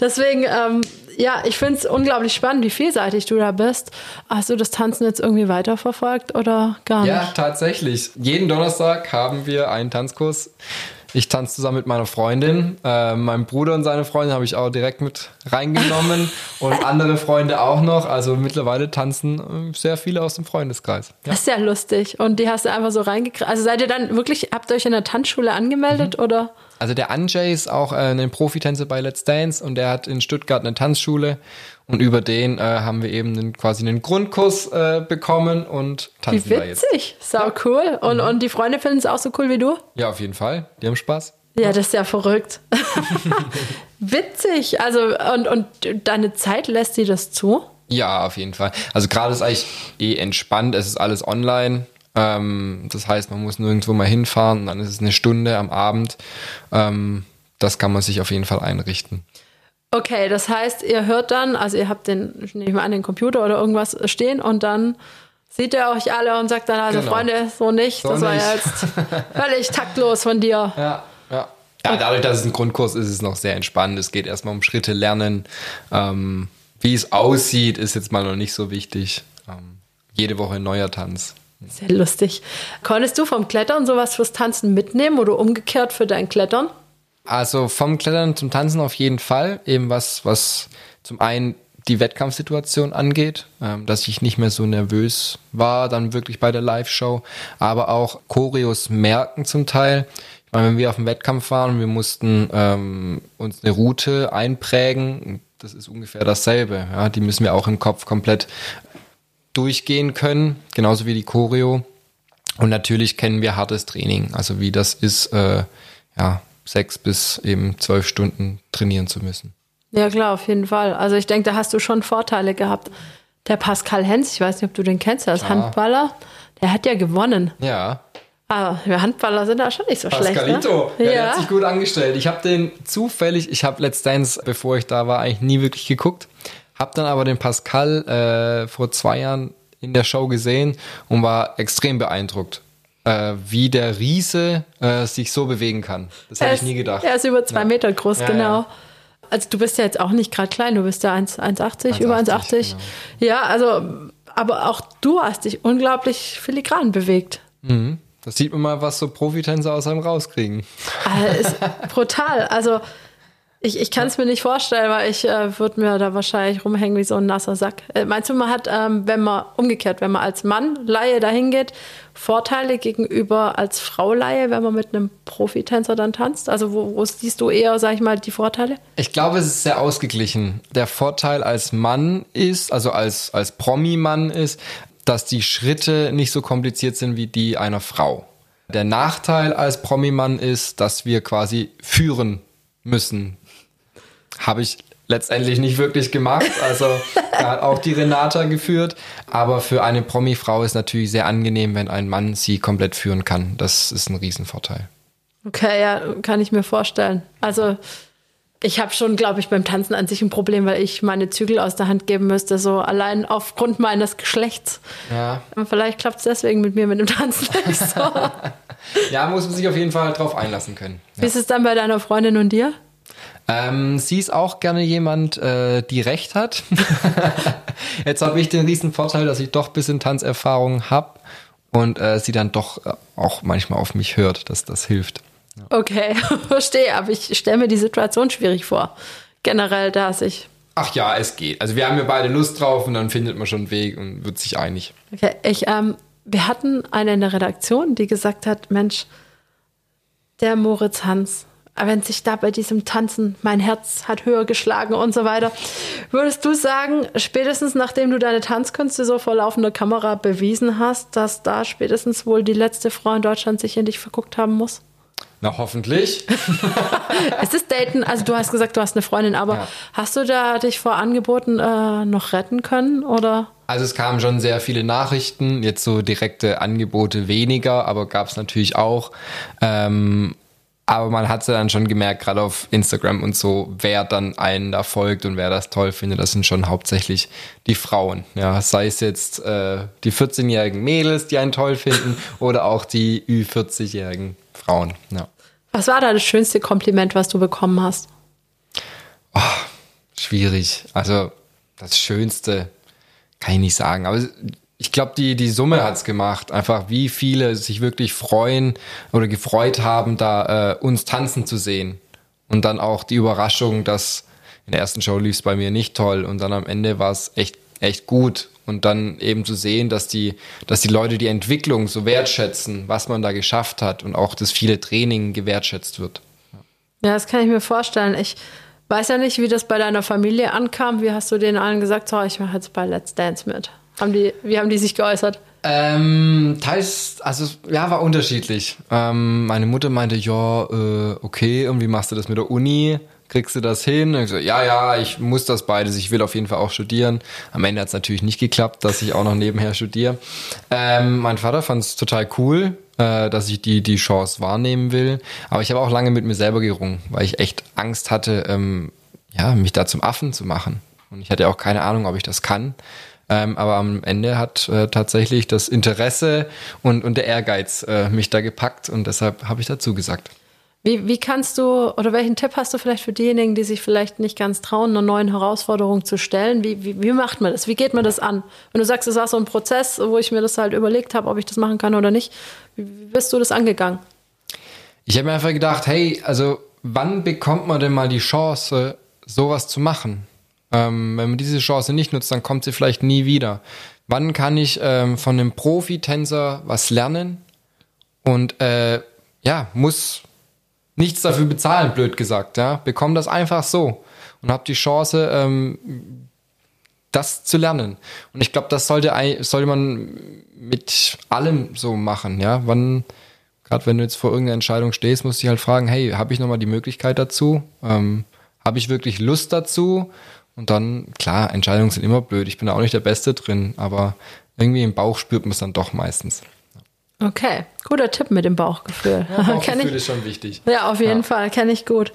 Deswegen, ähm, ja, ich finde es unglaublich spannend, wie vielseitig du da bist. Hast du das Tanzen jetzt irgendwie weiterverfolgt oder gar Ja, nicht? tatsächlich. Jeden Donnerstag haben wir einen Tanzkurs. Ich tanze zusammen mit meiner Freundin. Äh, meinem Bruder und seine Freundin habe ich auch direkt mit reingenommen und andere Freunde auch noch. Also mittlerweile tanzen sehr viele aus dem Freundeskreis. Ja. Das ist ja lustig. Und die hast du einfach so reingekriegt. Also seid ihr dann wirklich, habt ihr euch in der Tanzschule angemeldet Mhm. oder? Also der Anjay ist auch äh, ein Profitänzer bei Let's Dance und der hat in Stuttgart eine Tanzschule und über den äh, haben wir eben einen, quasi einen Grundkurs äh, bekommen und Wie tanzen da jetzt. witzig. Sau cool. Und, und die Freunde finden es auch so cool wie du? Ja, auf jeden Fall. Die haben Spaß. Ja, das ist ja verrückt. Witzig. Also, und, und deine Zeit lässt sie das zu? Ja, auf jeden Fall. Also gerade ist eigentlich eh entspannt, es ist alles online. Ähm, das heißt, man muss nirgendwo mal hinfahren, dann ist es eine Stunde am Abend. Ähm, das kann man sich auf jeden Fall einrichten. Okay, das heißt, ihr hört dann, also ihr habt den, ich nehme mal an, den Computer oder irgendwas stehen und dann sieht er euch alle und sagt dann, also Genau. Freunde, so nicht, So das war nicht. jetzt völlig taktlos von dir. Ja, ja. Ja, dadurch, dass es ein Grundkurs ist, ist es noch sehr entspannt. Es geht erstmal um Schritte lernen. Ähm, wie es aussieht, ist jetzt mal noch nicht so wichtig. Ähm, jede Woche ein neuer Tanz. Sehr lustig. Konntest du vom Klettern sowas fürs Tanzen mitnehmen oder umgekehrt für dein Klettern? Also vom Klettern zum Tanzen auf jeden Fall. Eben was, was zum einen die Wettkampfsituation angeht, ähm, dass ich nicht mehr so nervös war, dann wirklich bei der Live-Show, aber auch Choreos merken zum Teil. Ich meine, wenn wir auf dem Wettkampf waren wir mussten ähm, uns eine Route einprägen, das ist ungefähr dasselbe. Ja, die müssen wir auch im Kopf komplett durchgehen können, genauso wie die Choreo. Und natürlich kennen wir hartes Training, also wie das ist, äh, ja, sechs bis eben zwölf Stunden trainieren zu müssen. Ja, klar, auf jeden Fall. Also ich denke, da hast du schon Vorteile gehabt. Der Pascal Hens, ich weiß nicht, ob du den kennst, der ist Handballer, der hat ja gewonnen. Ja. Aber wir Handballer sind da schon nicht so Pascalito, schlecht. Ne? ja, der hat sich gut angestellt. Ich habe den zufällig, ich habe Dance, bevor ich da war, eigentlich nie wirklich geguckt. Hab dann aber den Pascal äh, vor zwei Jahren in der Show gesehen und war extrem beeindruckt, äh, wie der Riese äh, sich so bewegen kann. Das hätte ich nie gedacht. Er ist über zwei Ja. Meter groß, Ja, genau. ja. Also du bist ja jetzt auch nicht gerade klein, du bist ja 1 1,80, über 1,80, 1,80. genau. Ja, also, aber auch du hast dich unglaublich filigran bewegt. Das sieht man mal, was so Profitänzer aus einem rauskriegen. Ist brutal. Also ich, ich kann es mir nicht vorstellen, weil ich äh, würde mir da wahrscheinlich rumhängen wie so ein nasser Sack. Äh, meinst du, man hat, ähm, wenn man umgekehrt, wenn man als Mann Laie dahin geht, Vorteile gegenüber als Frau Laie, wenn man mit einem Profitänzer dann tanzt? Also wo, wo siehst du eher, sag ich mal, die Vorteile? Ich glaube, es ist sehr ausgeglichen. Der Vorteil als Mann ist, also als, als Promi-Mann ist, dass die Schritte nicht so kompliziert sind wie die einer Frau. Der Nachteil als Promi-Mann ist, dass wir quasi führen müssen. Habe ich letztendlich nicht wirklich gemacht. Also da hat auch die Renata geführt. Aber für eine Promi-Frau ist natürlich sehr angenehm, wenn ein Mann sie komplett führen kann. Das ist ein Riesenvorteil. Okay, ja, kann ich mir vorstellen. Also ich habe schon, glaube ich, beim Tanzen an sich ein Problem, weil ich meine Zügel aus der Hand geben müsste, so allein aufgrund meines Geschlechts. Ja. Und vielleicht klappt es deswegen mit mir mit dem Tanzen nicht so. Ja, muss man sich auf jeden Fall drauf einlassen können. Wie ist es dann bei deiner Freundin und dir? Ähm, sie ist auch gerne jemand, äh, die Recht hat. Jetzt habe ich den riesen Vorteil, dass ich doch ein bisschen Tanzerfahrung habe und äh, sie dann doch äh, auch manchmal auf mich hört, dass das hilft. Okay, verstehe, aber ich stelle mir die Situation schwierig vor. Generell, da sich. Ach ja, es geht. Also wir haben ja beide Lust drauf und dann findet man schon einen Weg und wird sich einig. Okay, ich, ähm, wir hatten eine in der Redaktion, die gesagt hat: Mensch, der Moritz Hans, wenn sich da bei diesem Tanzen mein Herz hat höher geschlagen und so weiter. Würdest du sagen, spätestens nachdem du deine Tanzkünste so vor laufender Kamera bewiesen hast, dass da spätestens wohl die letzte Frau in Deutschland sich in dich verguckt haben muss? Na, hoffentlich. Es ist Daten, also du hast gesagt, du hast eine Freundin, aber Ja. hast du da dich vor Angeboten äh, noch retten können oder? Also es kamen schon sehr viele Nachrichten, jetzt so direkte Angebote weniger, aber gab es natürlich auch. Ähm, aber man hat ja dann schon gemerkt, gerade auf Instagram und so, wer dann einen da folgt und wer das toll findet, das sind schon hauptsächlich die Frauen. Ja, sei es jetzt äh, die 14-jährigen Mädels, die einen toll finden, oder auch die Ü40-jährigen Frauen. Ja. Was war da das schönste Kompliment, was du bekommen hast? Schwierig. Also das Schönste kann ich nicht sagen. Aber ich glaube, die, die Summe hat's gemacht. Einfach wie viele sich wirklich freuen oder gefreut haben, da äh, uns tanzen zu sehen. Und dann auch die Überraschung, dass in der ersten Show lief's bei mir nicht toll und dann am Ende war's echt, echt gut. Und dann eben zu sehen, dass die, dass die Leute die Entwicklung so wertschätzen, was man da geschafft hat und auch das viele Training gewertschätzt wird. Ja, das kann ich mir vorstellen. Ich weiß ja nicht, wie das bei deiner Familie ankam. Wie hast du denen allen gesagt, so, ich mache jetzt bei Let's Dance mit? Haben die, wie haben die sich geäußert? Ähm, teils, also ja, war unterschiedlich. Ähm, meine Mutter meinte, ja, äh, okay, wie machst du das mit der Uni? Kriegst du das hin? Und ich so, ja, ja, ich muss das beides. Ich will auf jeden Fall auch studieren. Am Ende hat es natürlich nicht geklappt, dass ich auch noch nebenher studiere. Ähm, mein Vater fand es total cool, äh, dass ich die, die Chance wahrnehmen will. Aber ich habe auch lange mit mir selber gerungen, weil ich echt Angst hatte, ähm, ja, mich da zum Affen zu machen. Und ich hatte auch keine Ahnung, ob ich das kann. Ähm, aber am Ende hat äh, tatsächlich das Interesse und, und der Ehrgeiz äh, mich da gepackt und deshalb habe ich dazu gesagt. Wie, wie kannst du, oder welchen Tipp hast du vielleicht für diejenigen, die sich vielleicht nicht ganz trauen, einer neuen Herausforderung zu stellen? Wie, wie, wie macht man das? Wie geht man das an? Wenn du sagst, es war so ein Prozess, wo ich mir das halt überlegt habe, ob ich das machen kann oder nicht, wie, wie bist du das angegangen? Ich habe mir einfach gedacht, hey, also wann bekommt man denn mal die Chance, sowas zu machen? Ähm, wenn man diese Chance nicht nutzt, dann kommt sie vielleicht nie wieder. Wann kann ich ähm, von einem Profi-Tänzer was lernen und äh, ja, muss nichts dafür bezahlen, blöd gesagt, ja, bekomme das einfach so und habe die Chance, ähm, das zu lernen. Und ich glaube, das sollte, sollte man mit allem so machen, ja. Wann, gerade wenn du jetzt vor irgendeiner Entscheidung stehst, musst du dich halt fragen, hey, habe ich nochmal die Möglichkeit dazu? Ähm, habe ich wirklich Lust dazu? Und dann, klar, Entscheidungen sind immer blöd. Ich bin da auch nicht der Beste drin, aber irgendwie im Bauch spürt man es dann doch meistens. Okay, guter Tipp mit dem Bauchgefühl. Ja, Bauchgefühl ich, ist schon wichtig. Ja, auf jeden ja. Fall, kenne ich gut.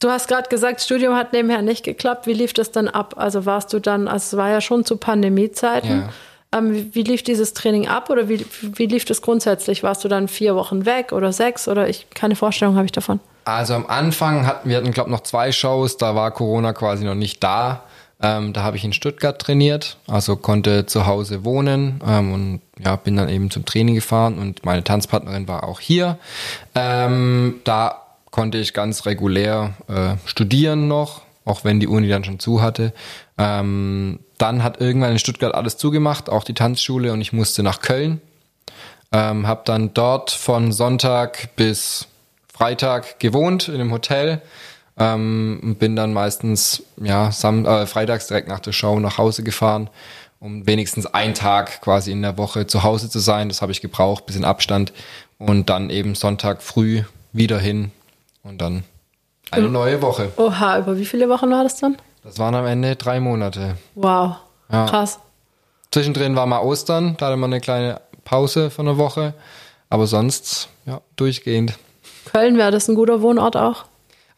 Du hast gerade gesagt, Studium hat nebenher nicht geklappt. Wie lief das dann ab? Also warst du dann, also es war ja schon zu Pandemiezeiten. Ja. Ähm, wie, wie, lief dieses Training ab oder wie, wie lief das grundsätzlich? Warst du dann vier Wochen weg oder sechs oder ich keine Vorstellung habe ich davon? Also am Anfang hatten wir hatten glaube noch zwei Shows, da war Corona quasi noch nicht da. Ähm, da habe ich in Stuttgart trainiert, also konnte zu Hause wohnen ähm, und ja, bin dann eben zum Training gefahren und meine Tanzpartnerin war auch hier. Ähm, da konnte ich ganz regulär äh, studieren noch, auch wenn die Uni dann schon zu hatte. Ähm, dann hat irgendwann in Stuttgart alles zugemacht, auch die Tanzschule und ich musste nach Köln. Ähm, habe dann dort von Sonntag bis Freitag gewohnt in einem Hotel. Ähm, bin dann meistens ja sam äh, freitags direkt nach der Show nach Hause gefahren, um wenigstens einen Tag quasi in der Woche zu Hause zu sein. Das habe ich gebraucht, bisschen Abstand und dann eben Sonntag früh wieder hin und dann eine neue Woche. Oha, über wie viele Wochen war das dann? Das waren am Ende drei Monate. Wow, ja. krass. Zwischendrin war mal Ostern, da hatte man eine kleine Pause von einer Woche, aber sonst ja durchgehend. Köln wäre das ein guter Wohnort auch?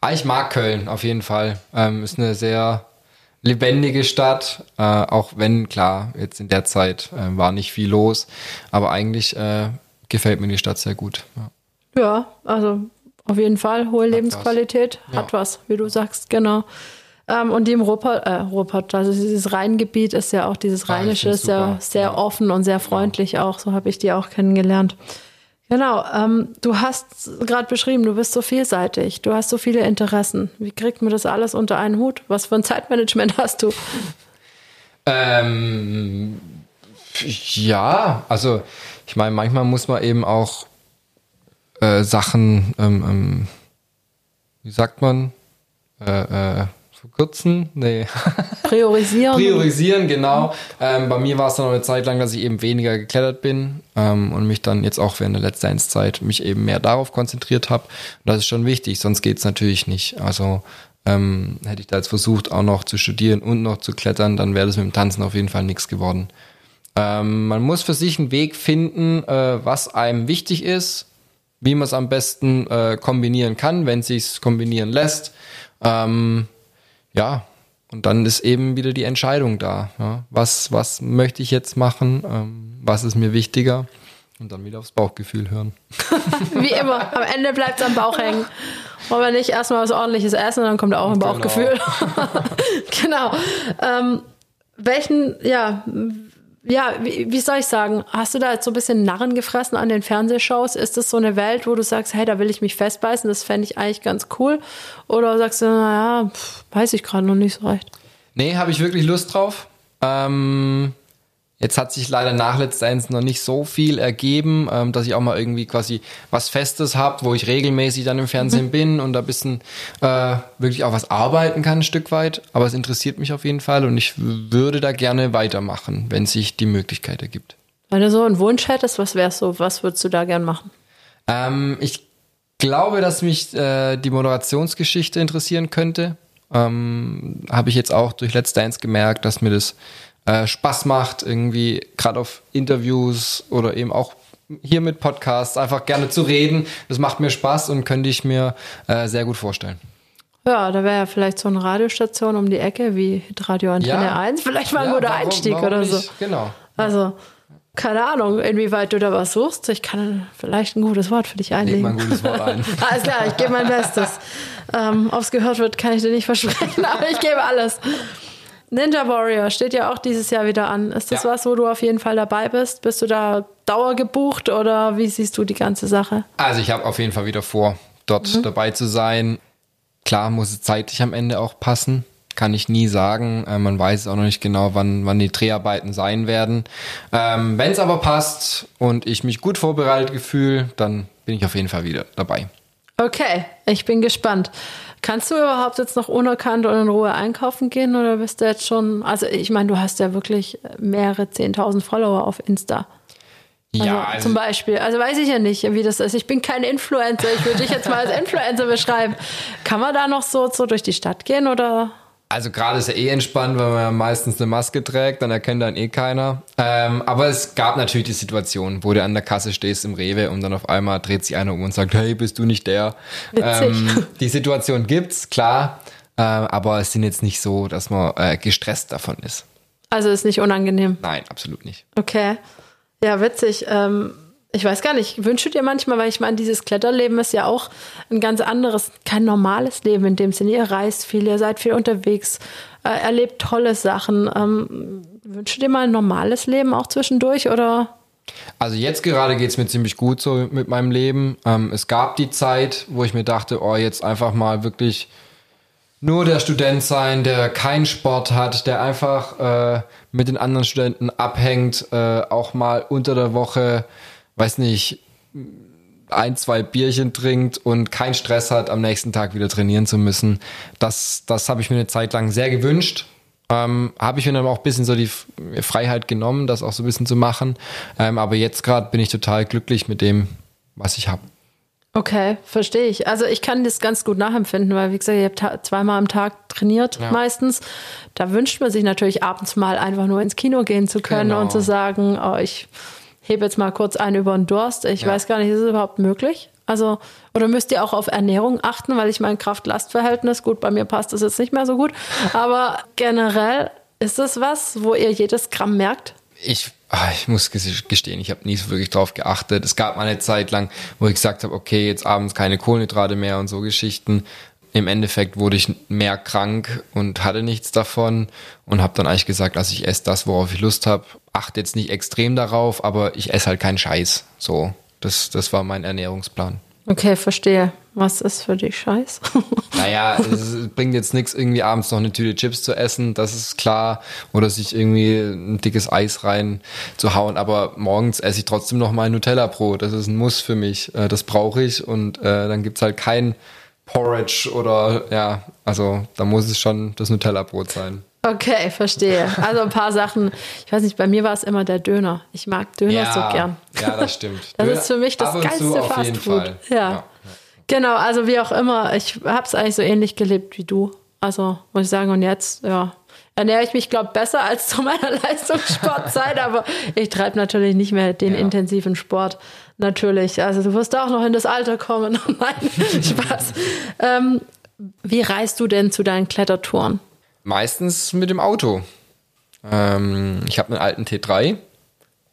Ah, ich mag Köln auf jeden Fall. Ähm, ist eine sehr lebendige Stadt, äh, auch wenn klar jetzt in der Zeit äh, war nicht viel los, aber eigentlich äh, gefällt mir die Stadt sehr gut. Ja, ja also auf jeden Fall hohe hat Lebensqualität, was. hat ja. was, wie du sagst, genau. Ähm, und die im Ruppert, äh, Ruppert, also dieses Rheingebiet ist ja auch dieses ah, Rheinische, ist ja sehr ja. offen und sehr freundlich auch, so habe ich die auch kennengelernt. Genau, ähm, du hast gerade beschrieben, du bist so vielseitig, du hast so viele Interessen. Wie kriegt man das alles unter einen Hut? Was für ein Zeitmanagement hast du? Ähm, ja, also ich meine, manchmal muss man eben auch äh, Sachen, ähm, ähm wie sagt man, äh, äh, verkürzen? Nee. Priorisieren. Priorisieren, genau. Ähm, bei mir war es dann noch eine Zeit lang, dass ich eben weniger geklettert bin ähm, und mich dann jetzt auch während der letzten Zeit mich eben mehr darauf konzentriert habe. das ist schon wichtig, sonst geht es natürlich nicht. Also ähm, hätte ich da jetzt versucht, auch noch zu studieren und noch zu klettern, dann wäre das mit dem Tanzen auf jeden Fall nichts geworden. Ähm, man muss für sich einen Weg finden, äh, was einem wichtig ist, wie man es am besten äh, kombinieren kann, wenn es sich kombinieren lässt. Ähm, ja, und dann ist eben wieder die Entscheidung da. Ja. Was, was möchte ich jetzt machen? Ähm, was ist mir wichtiger? Und dann wieder aufs Bauchgefühl hören. Wie immer, am Ende bleibt es am Bauch hängen. Wollen wir nicht erstmal was ordentliches essen, dann kommt auch ein genau. Bauchgefühl. genau. Ähm, welchen, ja, ja, wie, wie, soll ich sagen, hast du da jetzt so ein bisschen Narren gefressen an den Fernsehshows? Ist das so eine Welt, wo du sagst, hey, da will ich mich festbeißen, das fände ich eigentlich ganz cool? Oder sagst du, naja, weiß ich gerade noch nicht so recht? Nee, habe ich wirklich Lust drauf. Ähm, Jetzt hat sich leider nach Let's Dance noch nicht so viel ergeben, ähm, dass ich auch mal irgendwie quasi was Festes habe, wo ich regelmäßig dann im Fernsehen mhm. bin und da ein bisschen äh, wirklich auch was arbeiten kann, ein Stück weit. Aber es interessiert mich auf jeden Fall und ich würde da gerne weitermachen, wenn sich die Möglichkeit ergibt. Wenn du so einen Wunsch hättest, was wär's so? Was würdest du da gern machen? Ähm, ich glaube, dass mich äh, die Moderationsgeschichte interessieren könnte. Ähm, Habe ich jetzt auch durch Let's Dance gemerkt, dass mir das äh, Spaß macht, irgendwie gerade auf Interviews oder eben auch hier mit Podcasts einfach gerne zu reden. Das macht mir Spaß und könnte ich mir äh, sehr gut vorstellen. Ja, da wäre ja vielleicht so eine Radiostation um die Ecke wie Radio Antenne Ja. 1. Vielleicht mal ein Ja, guter warum- Einstieg warum oder so. nicht? Genau. Also, keine Ahnung, inwieweit du da was suchst. Ich kann vielleicht ein gutes Wort für dich Leg einlegen. mal ein gutes Wort ein. Alles klar, ich gebe mein Bestes. Ähm, Ob es gehört wird, kann ich dir nicht versprechen, aber ich gebe alles. Ninja Warrior steht ja auch dieses Jahr wieder an. Ist das Ja. was, wo du auf jeden Fall dabei bist? Bist du da dauergebucht oder wie siehst du die ganze Sache? Also ich habe auf jeden Fall wieder vor, dort Mhm. dabei zu sein. Klar muss es zeitlich am Ende auch passen. Kann ich nie sagen. Äh, man weiß auch noch nicht genau, wann, wann die Dreharbeiten sein werden. Ähm, Wenn es aber passt und ich mich gut vorbereitet gefühle, dann bin ich auf jeden Fall wieder dabei. Okay, ich bin gespannt. Kannst du überhaupt jetzt noch unerkannt und in Ruhe einkaufen gehen oder bist du jetzt schon, also ich meine, du hast ja wirklich mehrere 10.000 Follower auf Insta. Also Ja, zum also, Beispiel. Also weiß ich ja nicht, wie das ist. Ich bin kein Influencer. Ich würde dich jetzt mal als Influencer beschreiben. Kann man da noch so, so durch die Stadt gehen oder? Also gerade ist ja eh entspannt, weil man ja meistens eine Maske trägt, dann erkennt dann eh keiner. Ähm, aber es gab natürlich die Situation, wo du an der Kasse stehst im Rewe und dann auf einmal dreht sich einer um und sagt, hey, bist du nicht der? Ähm, Witzig. die Situation gibt's, klar. Äh, aber es sind jetzt nicht so, dass man äh, gestresst davon ist. Also ist nicht unangenehm. Nein, absolut nicht. Okay. Ja, witzig. Ähm, ich weiß gar nicht, wünsche dir manchmal, weil ich meine, dieses Kletterleben ist ja auch ein ganz anderes, kein normales Leben in dem Sinne. Ihr reist viel, ihr seid viel unterwegs, äh, erlebt tolle Sachen. Ähm, wünsche dir mal ein normales Leben auch zwischendurch oder? Also jetzt gerade geht's mir ziemlich gut so mit meinem Leben. Ähm, es gab die Zeit, wo ich mir dachte, oh, jetzt einfach mal wirklich nur der Student sein, der keinen Sport hat, der einfach äh, mit den anderen Studenten abhängt, äh, auch mal unter der Woche, weiß nicht, ein, zwei Bierchen trinkt und keinen Stress hat, am nächsten Tag wieder trainieren zu müssen. Das, das habe ich mir eine Zeit lang sehr gewünscht. Ähm, habe ich mir dann auch ein bisschen so die Freiheit genommen, das auch so ein bisschen zu machen. Ähm, aber jetzt gerade bin ich total glücklich mit dem, was ich habe. Okay, verstehe ich. Also ich kann das ganz gut nachempfinden, weil wie gesagt, habt ta- zweimal am Tag trainiert Ja. meistens. Da wünscht man sich natürlich abends mal einfach nur ins Kino gehen zu können Genau. und zu sagen, oh, ich hebe jetzt mal kurz einen über den Durst. Ich Ja. weiß gar nicht, ist es überhaupt möglich? Also, oder müsst ihr auch auf Ernährung achten, weil ich mein Kraft-Last-Verhältnis, gut, bei mir passt das jetzt nicht mehr so gut, aber generell ist es was, wo ihr jedes Gramm merkt? ich, ah, ich muss ges- gestehen, ich habe nie so wirklich drauf geachtet. Es gab mal eine Zeit lang, wo ich gesagt habe, okay, jetzt abends keine Kohlenhydrate mehr und so Geschichten. Im Endeffekt wurde ich mehr krank und hatte nichts davon und habe dann eigentlich gesagt, also ich esse das, worauf ich Lust habe. Achte jetzt nicht extrem darauf, aber ich esse halt keinen Scheiß. So, das, das war mein Ernährungsplan. Okay, verstehe. Was ist für dich Scheiß? Naja, es bringt jetzt nichts, irgendwie abends noch eine Tüte Chips zu essen, das ist klar. Oder sich irgendwie ein dickes Eis rein zu hauen. Aber morgens esse ich trotzdem noch mal ein Nutella-Brot. Das ist ein Muss für mich. Äh, Das brauche ich. Und äh, dann gibt's halt kein Porridge oder ja, also da muss es schon das Nutella-Brot sein. Okay, verstehe. Also ein paar Sachen. Ich weiß nicht, bei mir war es immer der Döner. Ich mag Döner so gern. Ja, das stimmt. Das ist für mich das geilste Fastfood. Fall. Ja. Genau, also wie auch immer. Ich habe es eigentlich so ähnlich gelebt wie du. Also muss ich sagen, und jetzt, ja, ernähre ich mich, glaube besser als zu meiner Leistungssportzeit, aber ich treibe natürlich nicht mehr den Ja. intensiven Sport. Natürlich. Also du wirst auch noch in das Alter kommen. Nein, Spaß. Ähm, wie reist du denn zu deinen Klettertouren? Meistens mit dem Auto. Ähm, ich habe einen alten T3.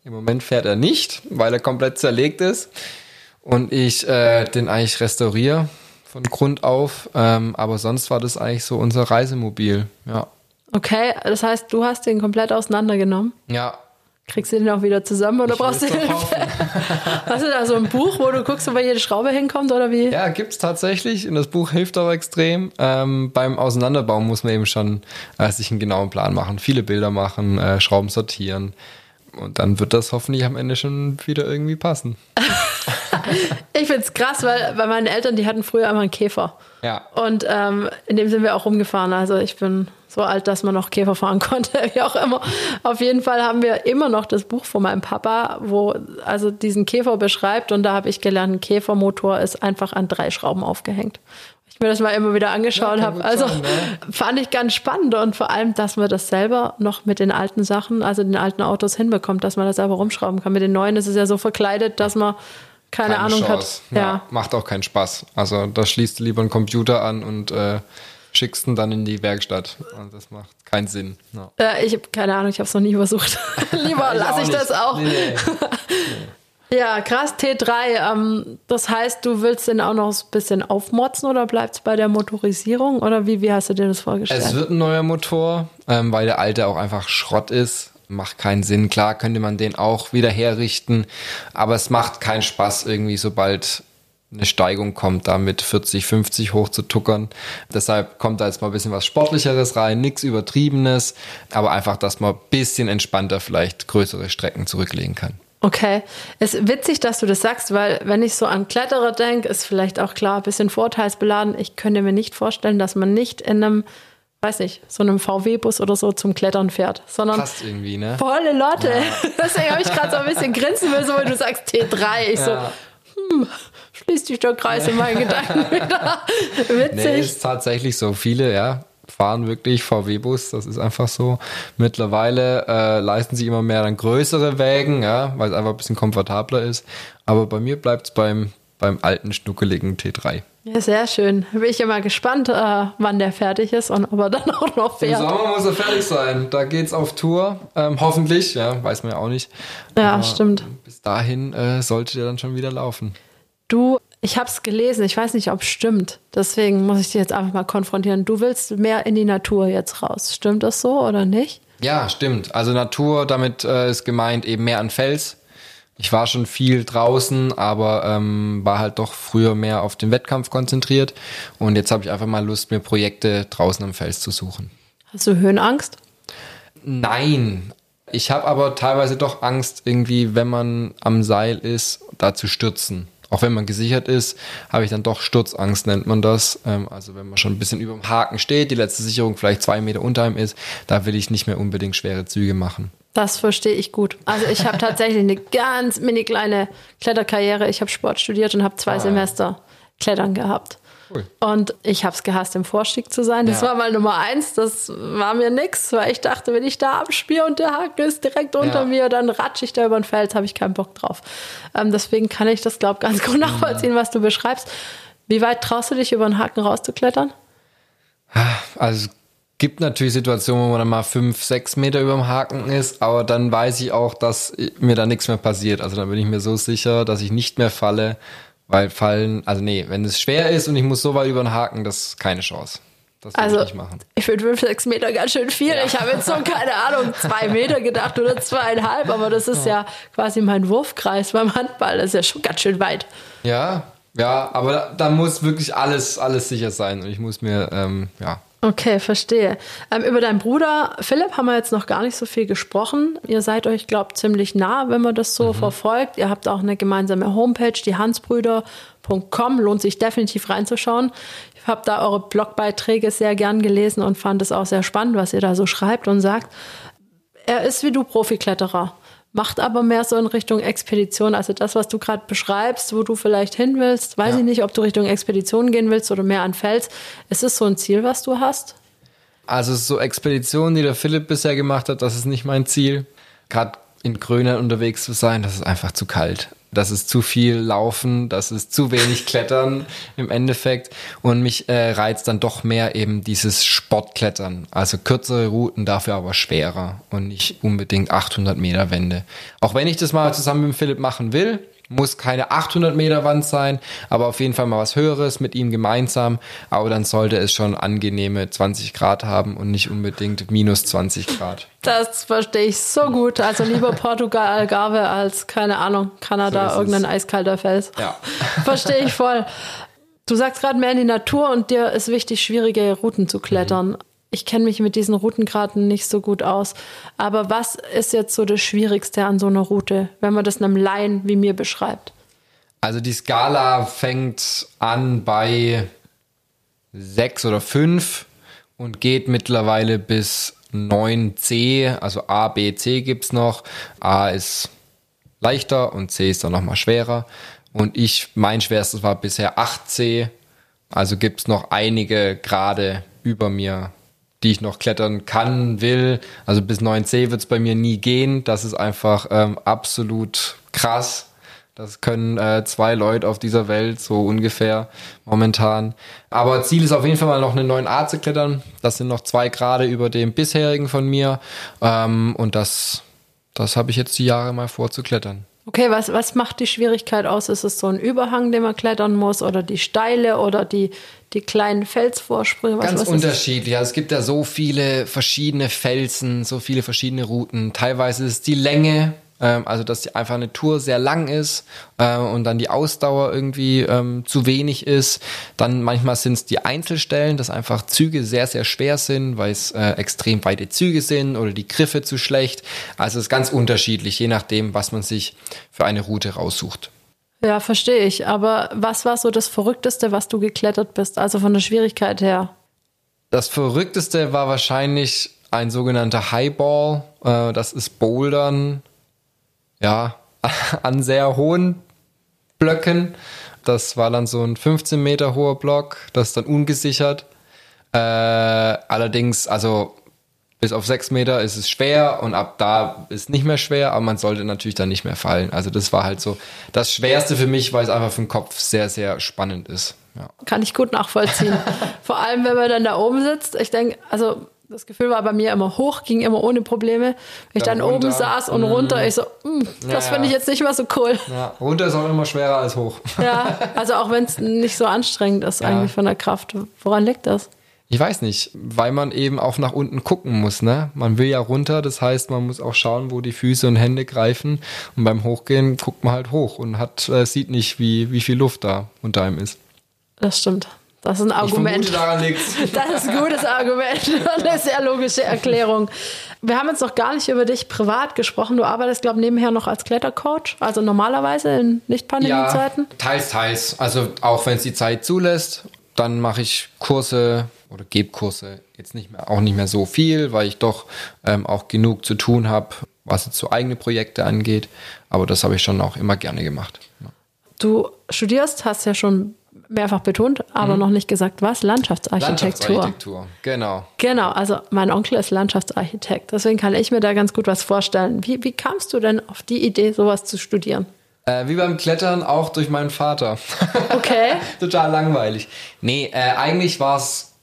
Im Moment fährt er nicht, weil er komplett zerlegt ist. Und ich äh, den eigentlich restauriere von Grund auf. Ähm, aber sonst war das eigentlich so unser Reisemobil. Ja. Okay, das heißt, du hast den komplett auseinandergenommen. Ja. Kriegst du den auch wieder zusammen oder Ich brauchst du Hilfe? Hast du da so ein Buch, wo du guckst, wo jede Schraube hinkommt oder wie? Ja, gibt's tatsächlich. Und das Buch hilft auch extrem. Ähm, beim Auseinanderbauen muss man eben schon äh, sich einen genauen Plan machen. Viele Bilder machen, äh, Schrauben sortieren. Und dann wird das hoffentlich am Ende schon wieder irgendwie passen. Ich find's krass, weil bei meinen Eltern, die hatten früher immer einen Käfer. Ja. Und ähm, in dem sind wir auch rumgefahren. Also ich bin so alt, dass man noch Käfer fahren konnte, wie auch immer. Auf jeden Fall haben wir immer noch das Buch von meinem Papa, wo also diesen Käfer beschreibt und da habe ich gelernt, ein Käfermotor ist einfach an drei Schrauben aufgehängt. Ich mir das mal immer wieder angeschaut Ja, habe. Also sein, ne? fand ich ganz spannend und vor allem, dass man das selber noch mit den alten Sachen, also den alten Autos hinbekommt, dass man das selber rumschrauben kann. Mit den neuen ist es ja so verkleidet, dass man keine, Keine Ahnung Chance. hat. Ja. Macht auch keinen Spaß. Also da schließt lieber einen Computer an und äh, schickst ihn dann in die Werkstatt. Also das macht keinen Sinn. Ja. Äh, ich habe keine Ahnung, ich habe es noch nie versucht. Lieber Ich lasse ich das auch. Nee, nee. Ja, krass, T3. Ähm, das heißt, du willst den auch noch ein bisschen aufmotzen oder bleibt es bei der Motorisierung? Oder wie, wie hast du dir das vorgestellt? Es wird ein neuer Motor, ähm, weil der alte auch einfach Schrott ist. Macht keinen Sinn. Klar könnte man den auch wieder herrichten, aber es macht keinen Spaß irgendwie, sobald eine Steigung kommt, da mit 40, 50 hochzutuckern. Deshalb kommt da jetzt mal ein bisschen was Sportlicheres rein, nichts Übertriebenes, aber einfach, dass man ein bisschen entspannter vielleicht größere Strecken zurücklegen kann. Okay, es ist witzig, dass du das sagst, weil wenn ich so an Kletterer denke, ist vielleicht auch klar ein bisschen vorteilsbeladen. Ich könnte mir nicht vorstellen, dass man nicht in einem, weiß nicht, so einem VW-Bus oder so zum Klettern fährt, sondern Passt irgendwie, ne? volle Lotte. Deswegen habe ich gerade so ein bisschen grinsen müssen, weil du sagst T3. Ich so, Ja. hm, schließt sich der Kreis in meinen Gedanken wieder. Witzig. Nee, ist tatsächlich so. Viele, ja, fahren wirklich VW-Bus, das ist einfach so. Mittlerweile äh, leisten sich immer mehr dann größere Wägen, ja, weil es einfach ein bisschen komfortabler ist. Aber bei mir bleibt es beim, beim alten, schnuckeligen T3. Ja, sehr schön. Bin ich mal gespannt, äh, wann der fertig ist und ob er dann auch noch Im fährt. Sommer muss er fertig sein. Da geht's auf Tour. Ähm, hoffentlich, ja, weiß man ja auch nicht. Ja, Aber stimmt. Bis dahin äh, sollte der dann schon wieder laufen. Du, ich habe es gelesen, ich weiß nicht, ob es stimmt. Deswegen muss ich dich jetzt einfach mal konfrontieren. Du willst mehr in die Natur jetzt raus. Stimmt das so oder nicht? Ja, stimmt. Also Natur, damit äh, ist gemeint eben mehr an Fels. Ich war schon viel draußen, aber ähm, war halt doch früher mehr auf den Wettkampf konzentriert. Und jetzt habe ich einfach mal Lust, mir Projekte draußen am Fels zu suchen. Hast du Höhenangst? Nein. Ich habe aber teilweise doch Angst, irgendwie, wenn man am Seil ist, da zu stürzen. Auch wenn man gesichert ist, habe ich dann doch Sturzangst, nennt man das. Ähm, also wenn man schon ein bisschen über dem Haken steht, die letzte Sicherung vielleicht zwei Meter unter ihm ist, da will ich nicht mehr unbedingt schwere Züge machen. Das verstehe ich gut. Also ich habe tatsächlich eine ganz mini kleine Kletterkarriere. Ich habe Sport studiert und habe zwei ja. Semester Klettern gehabt. Cool. Und ich habe es gehasst, im Vorstieg zu sein. Das Ja. war mal Nummer eins. Das war mir nix, weil ich dachte, wenn ich da abspiele und der Haken ist direkt unter Ja. mir, dann ratsche ich da über den Fels, habe ich keinen Bock drauf. Ähm, deswegen kann ich das, glaube ganz gut nachvollziehen, was du beschreibst. Wie weit traust du dich, über den Haken rauszuklettern? Also es gibt natürlich Situationen, wo man dann mal fünf, sechs Meter über dem Haken ist, aber dann weiß ich auch, dass mir da nichts mehr passiert. Also dann bin ich mir so sicher, dass ich nicht mehr falle, weil fallen, also nee, wenn es schwer ist und ich muss so weit über den Haken, das ist keine Chance. Das will Also, ich nicht machen. ich finde fünf, sechs Meter ganz schön viel. Ich habe jetzt so, keine Ahnung, zwei Meter gedacht oder zweieinhalb, aber das ist ja quasi mein Wurfkreis beim Handball. Das ist ja schon ganz schön weit. Ja, ja, aber da, da muss wirklich alles, alles sicher sein und ich muss mir, ähm, ja, Okay, verstehe. Ähm, über deinen Bruder Philipp haben wir jetzt noch gar nicht so viel gesprochen. Ihr seid euch, glaube ziemlich nah, wenn man das so verfolgt. Ihr habt auch eine gemeinsame Homepage, die hansbrüder.com. Lohnt sich definitiv reinzuschauen. Ich habe da eure Blogbeiträge sehr gern gelesen und fand es auch sehr spannend, was ihr da so schreibt und sagt. Er ist wie du Profikletterer, macht aber mehr so in Richtung Expedition. Also das, was du gerade beschreibst, wo du vielleicht hin willst, weiß Ja. ich nicht, ob du Richtung Expedition gehen willst oder mehr an Fels. Ist es so ein Ziel, was du hast? Also so Expeditionen, die der Philipp bisher gemacht hat, das ist nicht mein Ziel. Gerade in Grönland unterwegs zu sein, das ist einfach zu kalt. Das ist zu viel Laufen, das ist zu wenig Klettern im Endeffekt. Und mich äh, reizt dann doch mehr eben dieses Sportklettern. Also kürzere Routen, dafür aber schwerer und nicht unbedingt 800 Meter Wände. Auch wenn ich das mal zusammen mit Philipp machen will, muss keine 800 Meter Wand sein, aber auf jeden Fall mal was Höheres mit ihm gemeinsam. Aber dann sollte es schon angenehme 20 Grad haben und nicht unbedingt minus 20 Grad. Das verstehe ich so gut. Also lieber Portugal Algarve als, keine Ahnung, Kanada, So irgendein eiskalter Fels. Ja. Verstehe ich voll. Du sagst gerade mehr in die Natur und dir ist wichtig, schwierige Routen zu klettern. Ich kenne mich mit diesen Routengraden nicht so gut aus. Aber was ist jetzt so das Schwierigste an so einer Route, wenn man das einem Laien wie mir beschreibt? Also die Skala fängt an bei sechs oder fünf und geht mittlerweile bis 9C, also A, B, C gibt's noch. A ist leichter und C ist dann nochmal schwerer. Und ich, mein schwerstes war bisher 8C. Also gibt's noch einige Grade über mir, die ich noch klettern kann, will. Also bis 9C wird's bei mir nie gehen. Das ist einfach ähm, absolut krass. Das können äh, zwei Leute auf dieser Welt, so ungefähr momentan. Aber Ziel ist auf jeden Fall mal noch eine 9A zu klettern. Das sind noch zwei Grade über dem bisherigen von mir. Ähm, und das, das habe ich jetzt die Jahre mal vor zu klettern. Okay, was, was macht die Schwierigkeit aus? Ist es so ein Überhang, den man klettern muss oder die Steile oder die, die kleinen Felsvorsprünge? Was, Ganz was unterschiedlich. Also es gibt ja so viele verschiedene Felsen, so viele verschiedene Routen. Teilweise ist die Länge, ähm, also dass die einfach eine Tour sehr lang ist äh, und dann die Ausdauer irgendwie ähm, zu wenig ist. Dann manchmal sind es die Einzelstellen, dass einfach Züge sehr, sehr schwer sind, weil es äh, extrem weite Züge sind oder die Griffe zu schlecht. Also es ist ganz unterschiedlich, je nachdem, was man sich für eine Route raussucht. Ja, verstehe ich. Aber was war so das Verrückteste, was du geklettert bist? Also von der Schwierigkeit her. Das Verrückteste war wahrscheinlich ein sogenannter Highball. Äh, das ist Bouldern ja, an sehr hohen Blöcken. Das war dann so ein 15 Meter hoher Block, das ist dann ungesichert. Äh, allerdings, also bis auf 6 Meter ist es schwer und ab da ist nicht mehr schwer, aber man sollte natürlich dann nicht mehr fallen. Also das war halt so das Schwerste für mich, weil es einfach für den Kopf sehr, sehr spannend ist. Ja. Kann ich gut nachvollziehen. Vor allem, wenn man dann da oben sitzt. Ich denke, also das Gefühl war bei mir immer hoch, ging immer ohne Probleme. Wenn ich dann, Dann oben saß und runter, ich so, "Mm, das Ja, finde ich ja. jetzt nicht mehr so cool. Ja, runter ist auch immer schwerer als hoch. Ja, also auch wenn es nicht so anstrengend ist eigentlich von der Kraft. Woran liegt das? Ich weiß nicht, weil man eben auch nach unten gucken muss, ne? Man will ja runter, das heißt, man muss auch schauen, wo die Füße und Hände greifen. Und beim Hochgehen guckt man halt hoch und hat, äh, sieht nicht, wie, wie viel Luft da unter einem ist. Das stimmt. Das ist ein Ich Argument. vermute, daran liegt's. Das ist ein gutes Argument und eine sehr logische Erklärung. Wir haben jetzt noch gar nicht über dich privat gesprochen. Du arbeitest, glaube ich, nebenher noch als Klettercoach, also normalerweise in Nicht-Pandemie-Zeiten. teils, teils. Also auch wenn es die Zeit zulässt, dann mache ich Kurse oder gebe Kurse jetzt nicht mehr, auch nicht mehr so viel, weil ich doch ähm, auch genug zu tun habe, was jetzt so eigene Projekte angeht. Aber das habe ich schon auch immer gerne gemacht. Ja. Du studierst, hast ja schon mehrfach betont, aber noch nicht gesagt, was? Landschaftsarchitektur. Landschaftsarchitektur, genau. Genau, also mein Onkel ist Landschaftsarchitekt, deswegen kann ich mir da ganz gut was vorstellen. Wie, wie kamst du denn auf die Idee, sowas zu studieren? Äh, wie beim Klettern auch durch meinen Vater. Okay. Total langweilig. Nee, äh, eigentlich war es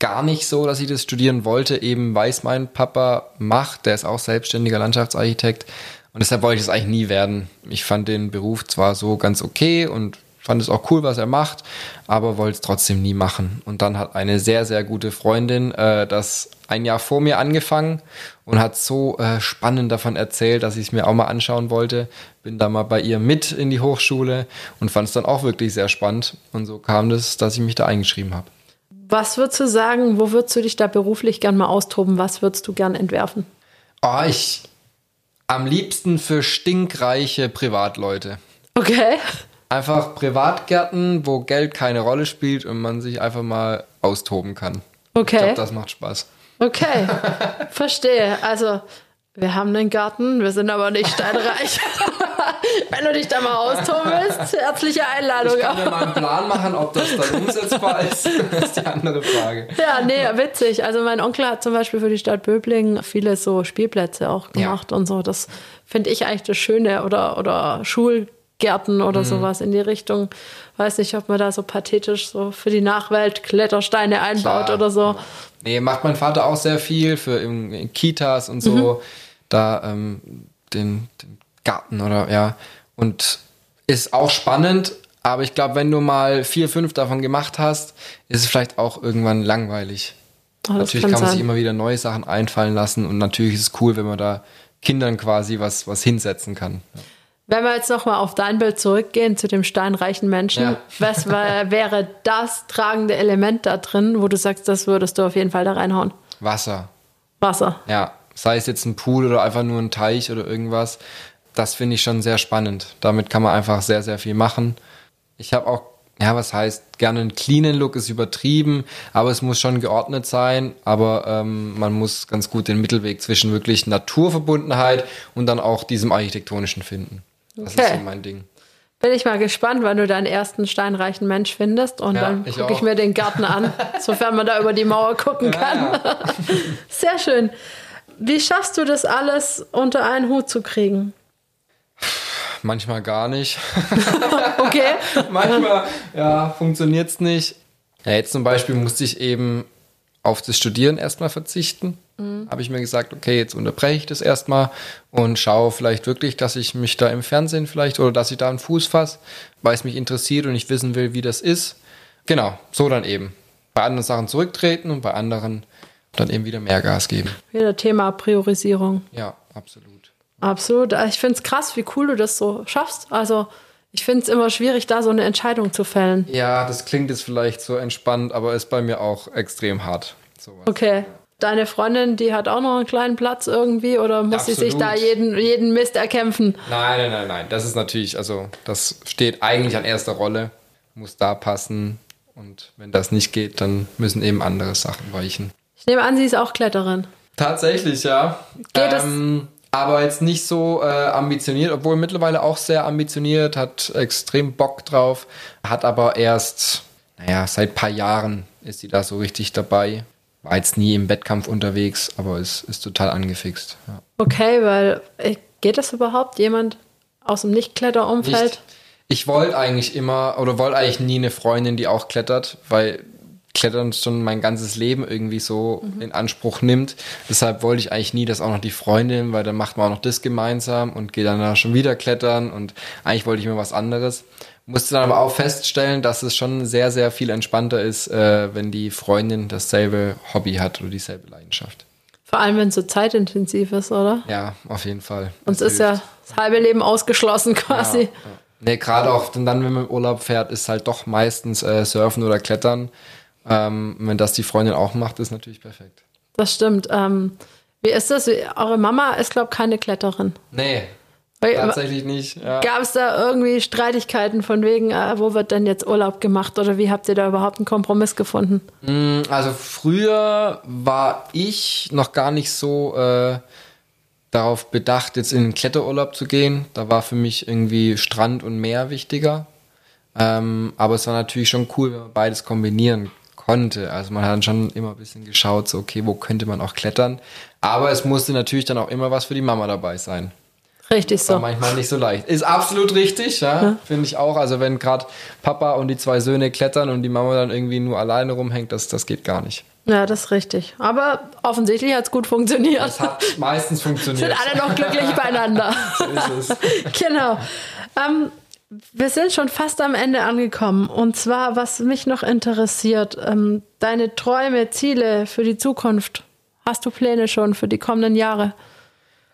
gar nicht so, dass ich das studieren wollte, eben weil es mein Papa macht. Der ist auch selbstständiger Landschaftsarchitekt. Und deshalb wollte ich es eigentlich nie werden. Ich fand den Beruf zwar so ganz okay und fand es auch cool, was er macht, aber wollte es trotzdem nie machen. Und dann hat eine sehr, sehr gute Freundin äh, das ein Jahr vor mir angefangen und hat so äh, spannend davon erzählt, dass ich es mir auch mal anschauen wollte. Bin da mal bei ihr mit in die Hochschule und fand es dann auch wirklich sehr spannend. Und so kam das, dass ich mich da eingeschrieben habe. Was würdest du sagen, wo würdest du dich da beruflich gern mal austoben? Was würdest du gern entwerfen? Oh, ich am liebsten für stinkreiche Privatleute. Okay. Einfach Privatgärten, wo Geld keine Rolle spielt und man sich einfach mal austoben kann. Ich Okay. glaube, das macht Spaß. Okay. Verstehe. Also, wir haben einen Garten, wir sind aber nicht steinreich. Wenn du dich da mal austoben willst, herzliche Einladung. Ich kann mir mal einen Plan machen, ob das dann umsetzbar ist. Das ist die andere Frage. Ja, nee, witzig. Also mein Onkel hat zum Beispiel für die Stadt Böblingen viele so Spielplätze auch gemacht und so. Das finde ich eigentlich das Schöne. Oder, oder Schulgärten oder sowas in die Richtung. Weiß nicht, ob man da so pathetisch so für die Nachwelt Klettersteine einbaut Klar. oder so. Nee, macht mein Vater auch sehr viel für in, in Kitas und so. Da ähm, den, den Garten oder ja. Und ist auch spannend, aber ich glaube, wenn du mal vier, fünf davon gemacht hast, ist es vielleicht auch irgendwann langweilig. Oh, natürlich kann kann, man sich immer wieder neue Sachen einfallen lassen und natürlich ist es cool, wenn man da Kindern quasi was, was hinsetzen kann. Wenn wir jetzt nochmal auf dein Bild zurückgehen, zu dem steinreichen Menschen, Ja. was wär, wäre das tragende Element da drin, wo du sagst, das würdest du auf jeden Fall da reinhauen? Wasser. Wasser. Ja, sei es jetzt ein Pool oder einfach nur ein Teich oder irgendwas, das finde ich schon sehr spannend. Damit kann man einfach sehr, sehr viel machen. Ich habe auch ja, was heißt, gerne ein cleanen Look ist übertrieben, aber es muss schon geordnet sein, aber ähm, man muss ganz gut den Mittelweg zwischen wirklich Naturverbundenheit und dann auch diesem architektonischen finden. Das Okay. ist so mein Ding. Bin ich mal gespannt, wann du deinen ersten steinreichen Mensch findest und Ja, dann gucke ich mir den Garten an, sofern man da über die Mauer gucken kann. Sehr schön. Wie schaffst du das alles unter einen Hut zu kriegen? Manchmal gar nicht. Okay. Manchmal, ja, funktioniert's nicht. Ja, jetzt zum Beispiel musste ich eben auf das Studieren erstmal verzichten. Habe ich mir gesagt, okay, jetzt unterbreche ich das erstmal und schaue vielleicht wirklich, dass ich mich da im Fernsehen vielleicht oder dass ich da einen Fuß fasse, weil es mich interessiert und ich wissen will, wie das ist. Genau, so dann eben. Bei anderen Sachen zurücktreten und bei anderen dann eben wieder mehr Gas geben. Wieder Thema Priorisierung. Ja, absolut. Absolut. Ich finde es krass, wie cool du das so schaffst. Also ich finde es immer schwierig, da so eine Entscheidung zu fällen. Ja, das klingt jetzt vielleicht so entspannt, aber ist bei mir auch extrem hart. Sowas. Okay. Deine Freundin, die hat auch noch einen kleinen Platz irgendwie oder muss sie sich da Absolut. jeden, jeden Mist erkämpfen? Nein, nein, nein, nein. Das ist natürlich, also das steht eigentlich an erster Rolle, muss da passen. Und wenn das nicht geht, dann müssen eben andere Sachen weichen. Ich nehme an, sie ist auch Kletterin. Tatsächlich, ja. Geht es- ähm, aber jetzt nicht so äh, ambitioniert, obwohl mittlerweile auch sehr ambitioniert, hat extrem Bock drauf, hat aber erst, naja, seit paar Jahren ist sie da so richtig dabei. War jetzt nie im Wettkampf unterwegs, aber ist, ist total angefixt. Ja. Okay, weil äh, geht das überhaupt? Jemand aus dem Nicht-Kletterumfeld? Nicht. Ich wollte eigentlich immer oder wollte eigentlich nie eine Freundin, die auch klettert, weil Klettern schon mein ganzes Leben irgendwie so in Anspruch nimmt. Deshalb wollte ich eigentlich nie, dass auch noch die Freundin, weil dann macht man auch noch das gemeinsam und geht dann da schon wieder klettern und eigentlich wollte ich immer was anderes. Musste dann aber auch feststellen, dass es schon sehr, sehr viel entspannter ist, äh, wenn die Freundin dasselbe Hobby hat oder dieselbe Leidenschaft. Vor allem, wenn es so zeitintensiv ist, oder? Ja, auf jeden Fall. Sonst Das ist ja das halbe Leben ausgeschlossen quasi. Ja, ja. Nee, gerade auch dann, wenn man im Urlaub fährt, ist halt doch meistens äh, Surfen oder Klettern. Ähm, wenn das die Freundin auch macht, ist natürlich perfekt. Das stimmt. Ähm, wie ist das? Eure Mama ist, glaube ich, keine Kletterin. Nee, Weil- tatsächlich nicht. Ja. Gab es da irgendwie Streitigkeiten von wegen, äh, wo wird denn jetzt Urlaub gemacht oder wie habt ihr da überhaupt einen Kompromiss gefunden? Also früher war ich noch gar nicht so äh, darauf bedacht, jetzt in den Kletterurlaub zu gehen. Da war für mich irgendwie Strand und Meer wichtiger. Ähm, aber es war natürlich schon cool, wenn man beides kombinieren konnte. Also man hat dann schon immer ein bisschen geschaut, so okay, wo könnte man auch klettern. Aber es musste natürlich dann auch immer was für die Mama dabei sein. Richtig War so. manchmal nicht so leicht. Ist absolut richtig, ja, finde ich auch. Also wenn gerade Papa und die zwei Söhne klettern und die Mama dann irgendwie nur alleine rumhängt, das, das geht gar nicht. Ja, das ist richtig. Aber offensichtlich hat es gut funktioniert. Es hat meistens Sind funktioniert. alle noch glücklich beieinander. ist es. genau. Ähm, wir sind schon fast am Ende angekommen. Und zwar, was mich noch interessiert, ähm, deine Träume, Ziele für die Zukunft. Hast du Pläne schon für die kommenden Jahre?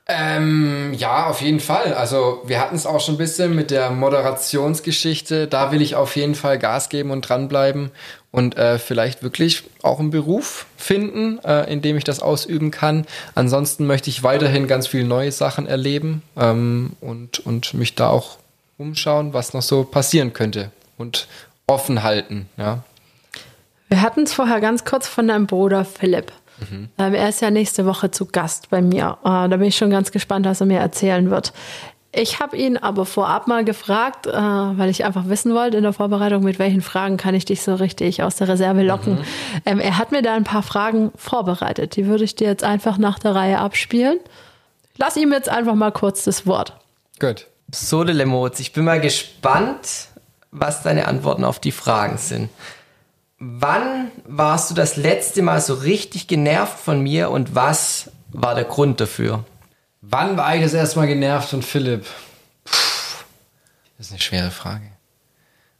Ähm, ja, auf jeden Fall. Also wir hatten es auch schon ein bisschen mit der Moderationsgeschichte. Da will ich auf jeden Fall Gas geben und dranbleiben und äh, vielleicht wirklich auch einen Beruf finden, äh, in dem ich das ausüben kann. Ansonsten möchte ich weiterhin ganz viele neue Sachen erleben ähm, und, und mich da auch umschauen, was noch so passieren könnte und offen halten. Ja. Wir hatten es vorher ganz kurz von deinem Bruder Philipp. Ähm, er ist ja nächste Woche zu Gast bei mir. Äh, da bin ich schon ganz gespannt, was er mir erzählen wird. Ich habe ihn aber vorab mal gefragt, äh, weil ich einfach wissen wollte in der Vorbereitung, mit welchen Fragen kann ich dich so richtig aus der Reserve locken. Ähm, er hat mir da ein paar Fragen vorbereitet. Die würde ich dir jetzt einfach nach der Reihe abspielen. Lass ihm jetzt einfach mal kurz das Wort. Gut. So, Lemotz, ich bin mal gespannt, was deine Antworten auf die Fragen sind. Wann warst du das letzte Mal so richtig genervt von mir und was war der Grund dafür? Wann war ich das erste Mal genervt von Philipp? Puh, das ist eine schwere Frage.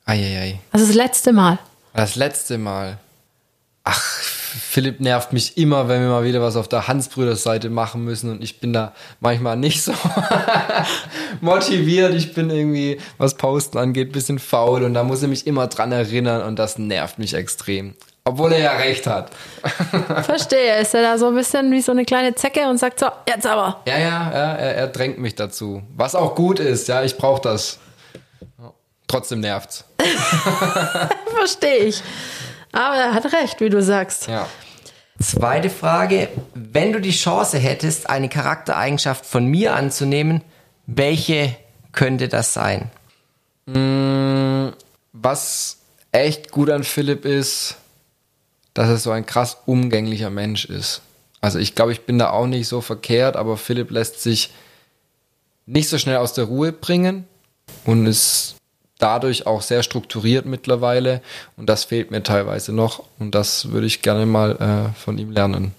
Eieiei. Also das letzte Mal. Das letzte Mal. Ach, Philipp nervt mich immer, wenn wir mal wieder was auf der Hansbrüders Seite machen müssen und ich bin da manchmal nicht so motiviert. Ich bin irgendwie, was Posten angeht, ein bisschen faul und da muss er mich immer dran erinnern und das nervt mich extrem. Obwohl er ja recht hat. Verstehe. Ist er da so ein bisschen wie so eine kleine Zecke und sagt so, jetzt aber. Ja, ja, ja er, er drängt mich dazu. Was auch gut ist, ja, ich brauche das. Trotzdem nervt's. Verstehe ich. Aber er hat recht, wie du sagst. Ja. Zweite Frage. Wenn du die Chance hättest, eine Charaktereigenschaft von mir anzunehmen, welche könnte das sein? Was echt gut an Philipp ist, dass er so ein krass umgänglicher Mensch ist. Also ich glaube, ich bin da auch nicht so verkehrt, aber Philipp lässt sich nicht so schnell aus der Ruhe bringen und ist dadurch auch sehr strukturiert mittlerweile und das fehlt mir teilweise noch und das würde ich gerne mal äh, von ihm lernen.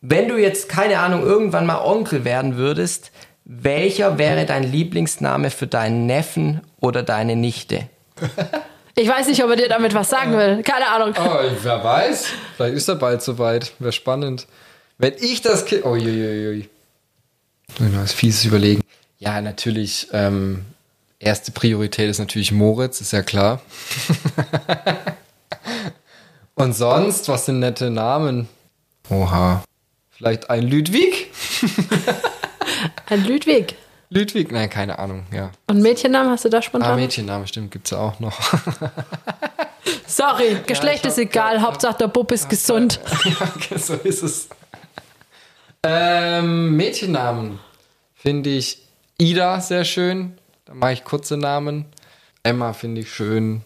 Wenn du jetzt, keine Ahnung, irgendwann mal Onkel werden würdest, welcher wäre dein Lieblingsname für deinen Neffen oder deine Nichte? Ich weiß nicht, ob er dir damit was sagen will. Keine Ahnung. Oh, wer weiß? Vielleicht ist er bald soweit. Wäre spannend. Wenn ich das Kind. Oh, Uiuiui. Muss ich mal was Fieses überlegen. Ja, natürlich. Ähm, erste Priorität ist natürlich Moritz, ist ja klar. Und sonst, was sind nette Namen? Oha. Vielleicht ein Ludwig? Ein Ludwig. Ludwig? Nein, keine Ahnung, ja. Und Mädchennamen hast du da spontan? Ah, Mädchenname, stimmt, gibt's ja auch noch. Sorry, Geschlecht ich ist egal, Hauptsache der Bub ist gesund. ja, okay, so ist es. Ähm, Mädchennamen finde ich Ida sehr schön. Da mache ich kurze Namen. Emma finde ich schön.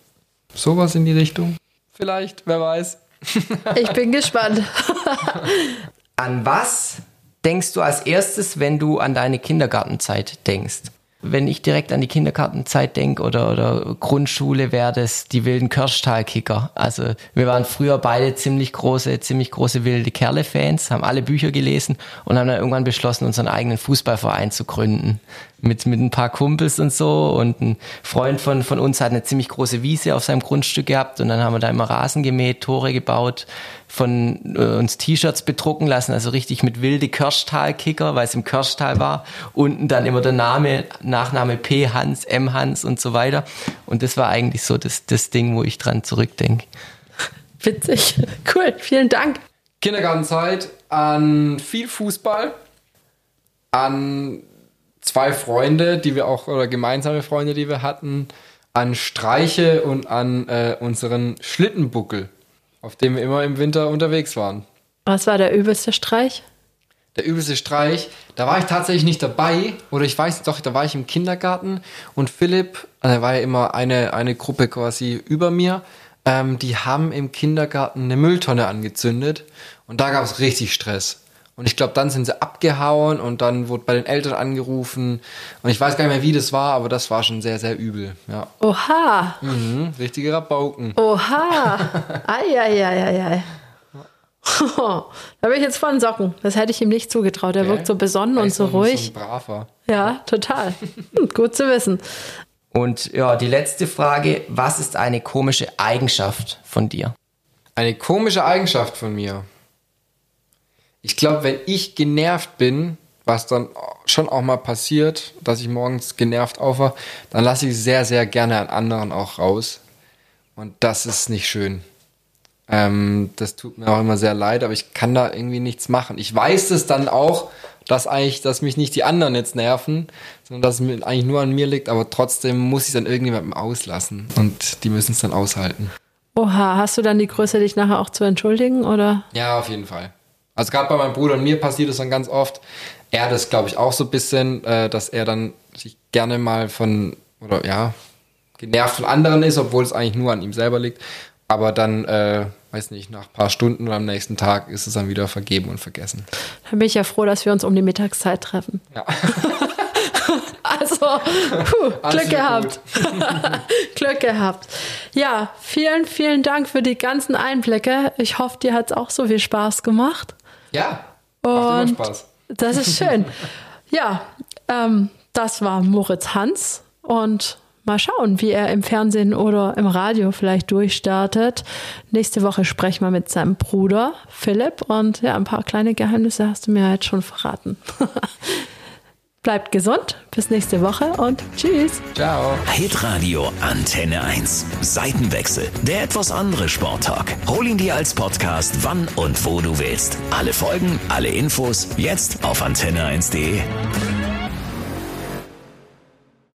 Sowas in die Richtung. Vielleicht, wer weiß. Ich bin gespannt. An was denkst du als erstes, wenn du an deine Kindergartenzeit denkst? Wenn ich direkt an die Kindergartenzeit denke oder, oder Grundschule, wäre das die wilden Kirschtal-Kicker. Also wir waren früher beide ziemlich große, ziemlich große wilde Kerle-Fans, haben alle Bücher gelesen und haben dann irgendwann beschlossen, unseren eigenen Fußballverein zu gründen. Mit, mit ein paar Kumpels und so und ein Freund von, von uns hat eine ziemlich große Wiese auf seinem Grundstück gehabt und dann haben wir da immer Rasen gemäht, Tore gebaut, von äh, uns T-Shirts bedrucken lassen, also richtig mit wilde Kirschtal-Kicker, weil es im Kirschtal war. Unten dann immer der Name, Nachname P. Hans, M. Hans und so weiter. Und das war eigentlich so das, das Ding, wo ich dran zurückdenke. Witzig. Cool, vielen Dank. Kindergartenzeit an viel Fußball, an zwei Freunde, die wir auch, oder gemeinsame Freunde, die wir hatten, an Streiche und an äh, unseren Schlittenbuckel, auf dem wir immer im Winter unterwegs waren. Was war der übelste Streich? Der übelste Streich, da war ich tatsächlich nicht dabei, oder ich weiß doch, da war ich im Kindergarten und Philipp, also da war ja immer eine, eine Gruppe quasi über mir, ähm, die haben im Kindergarten eine Mülltonne angezündet und da gab es richtig Stress. Und ich glaube, dann sind sie abgehauen und dann wurde bei den Eltern angerufen und ich weiß gar nicht mehr, wie das war, aber das war schon sehr, sehr übel. Ja, Oha. mhm, richtige Rabauken. Oha. Eieieiei. Da bin ich jetzt von Socken. Das hätte ich ihm nicht zugetraut. Er wirkt so besonnen und so ruhig. So ein braver. Ja, total. Hm, gut zu wissen. Und ja, die letzte Frage, was ist eine komische Eigenschaft von dir? Eine komische Eigenschaft von mir. Ich glaube, wenn ich genervt bin, was dann schon auch mal passiert, dass ich morgens genervt aufwache, dann lasse ich sehr, sehr gerne an anderen auch raus. Und das ist nicht schön. Ähm, das tut mir auch immer sehr leid, aber ich kann da irgendwie nichts machen. Ich weiß es dann auch, dass eigentlich, dass mich nicht die anderen jetzt nerven, sondern dass es eigentlich nur an mir liegt, aber trotzdem muss ich es dann irgendjemandem auslassen. Und die müssen es dann aushalten. Oha, hast du dann die Größe, dich nachher auch zu entschuldigen? Oder? Ja, auf jeden Fall. Also gerade bei meinem Bruder und mir passiert es dann ganz oft. Er hat das, glaube ich, auch so ein bisschen, äh, dass er dann sich gerne mal von, oder ja, genervt von anderen ist, obwohl es eigentlich nur an ihm selber liegt. Aber dann, äh, weiß nicht, nach ein paar Stunden oder am nächsten Tag ist es dann wieder vergeben und vergessen. Dann bin ich ja froh, dass wir uns um die Mittagszeit treffen. Ja. Also, puh, Glück gehabt. Glück gehabt. Ja, vielen, vielen Dank für die ganzen Einblicke. Ich hoffe, dir hat es auch so viel Spaß gemacht. Ja, macht Und immer Spaß. Das ist schön. ja, ähm, das war Moritz Hans und mal schauen, wie er im Fernsehen oder im Radio vielleicht durchstartet. Nächste Woche sprechen wir mit seinem Bruder Philipp und ja, ein paar kleine Geheimnisse hast du mir jetzt schon verraten. Bleibt gesund, bis nächste Woche und tschüss. Ciao. Hitradio Antenne 1. Seitenwechsel. Der etwas andere Sporttalk. Hol ihn dir als Podcast, wann und wo du willst. Alle Folgen, alle Infos, jetzt auf antenne1.de.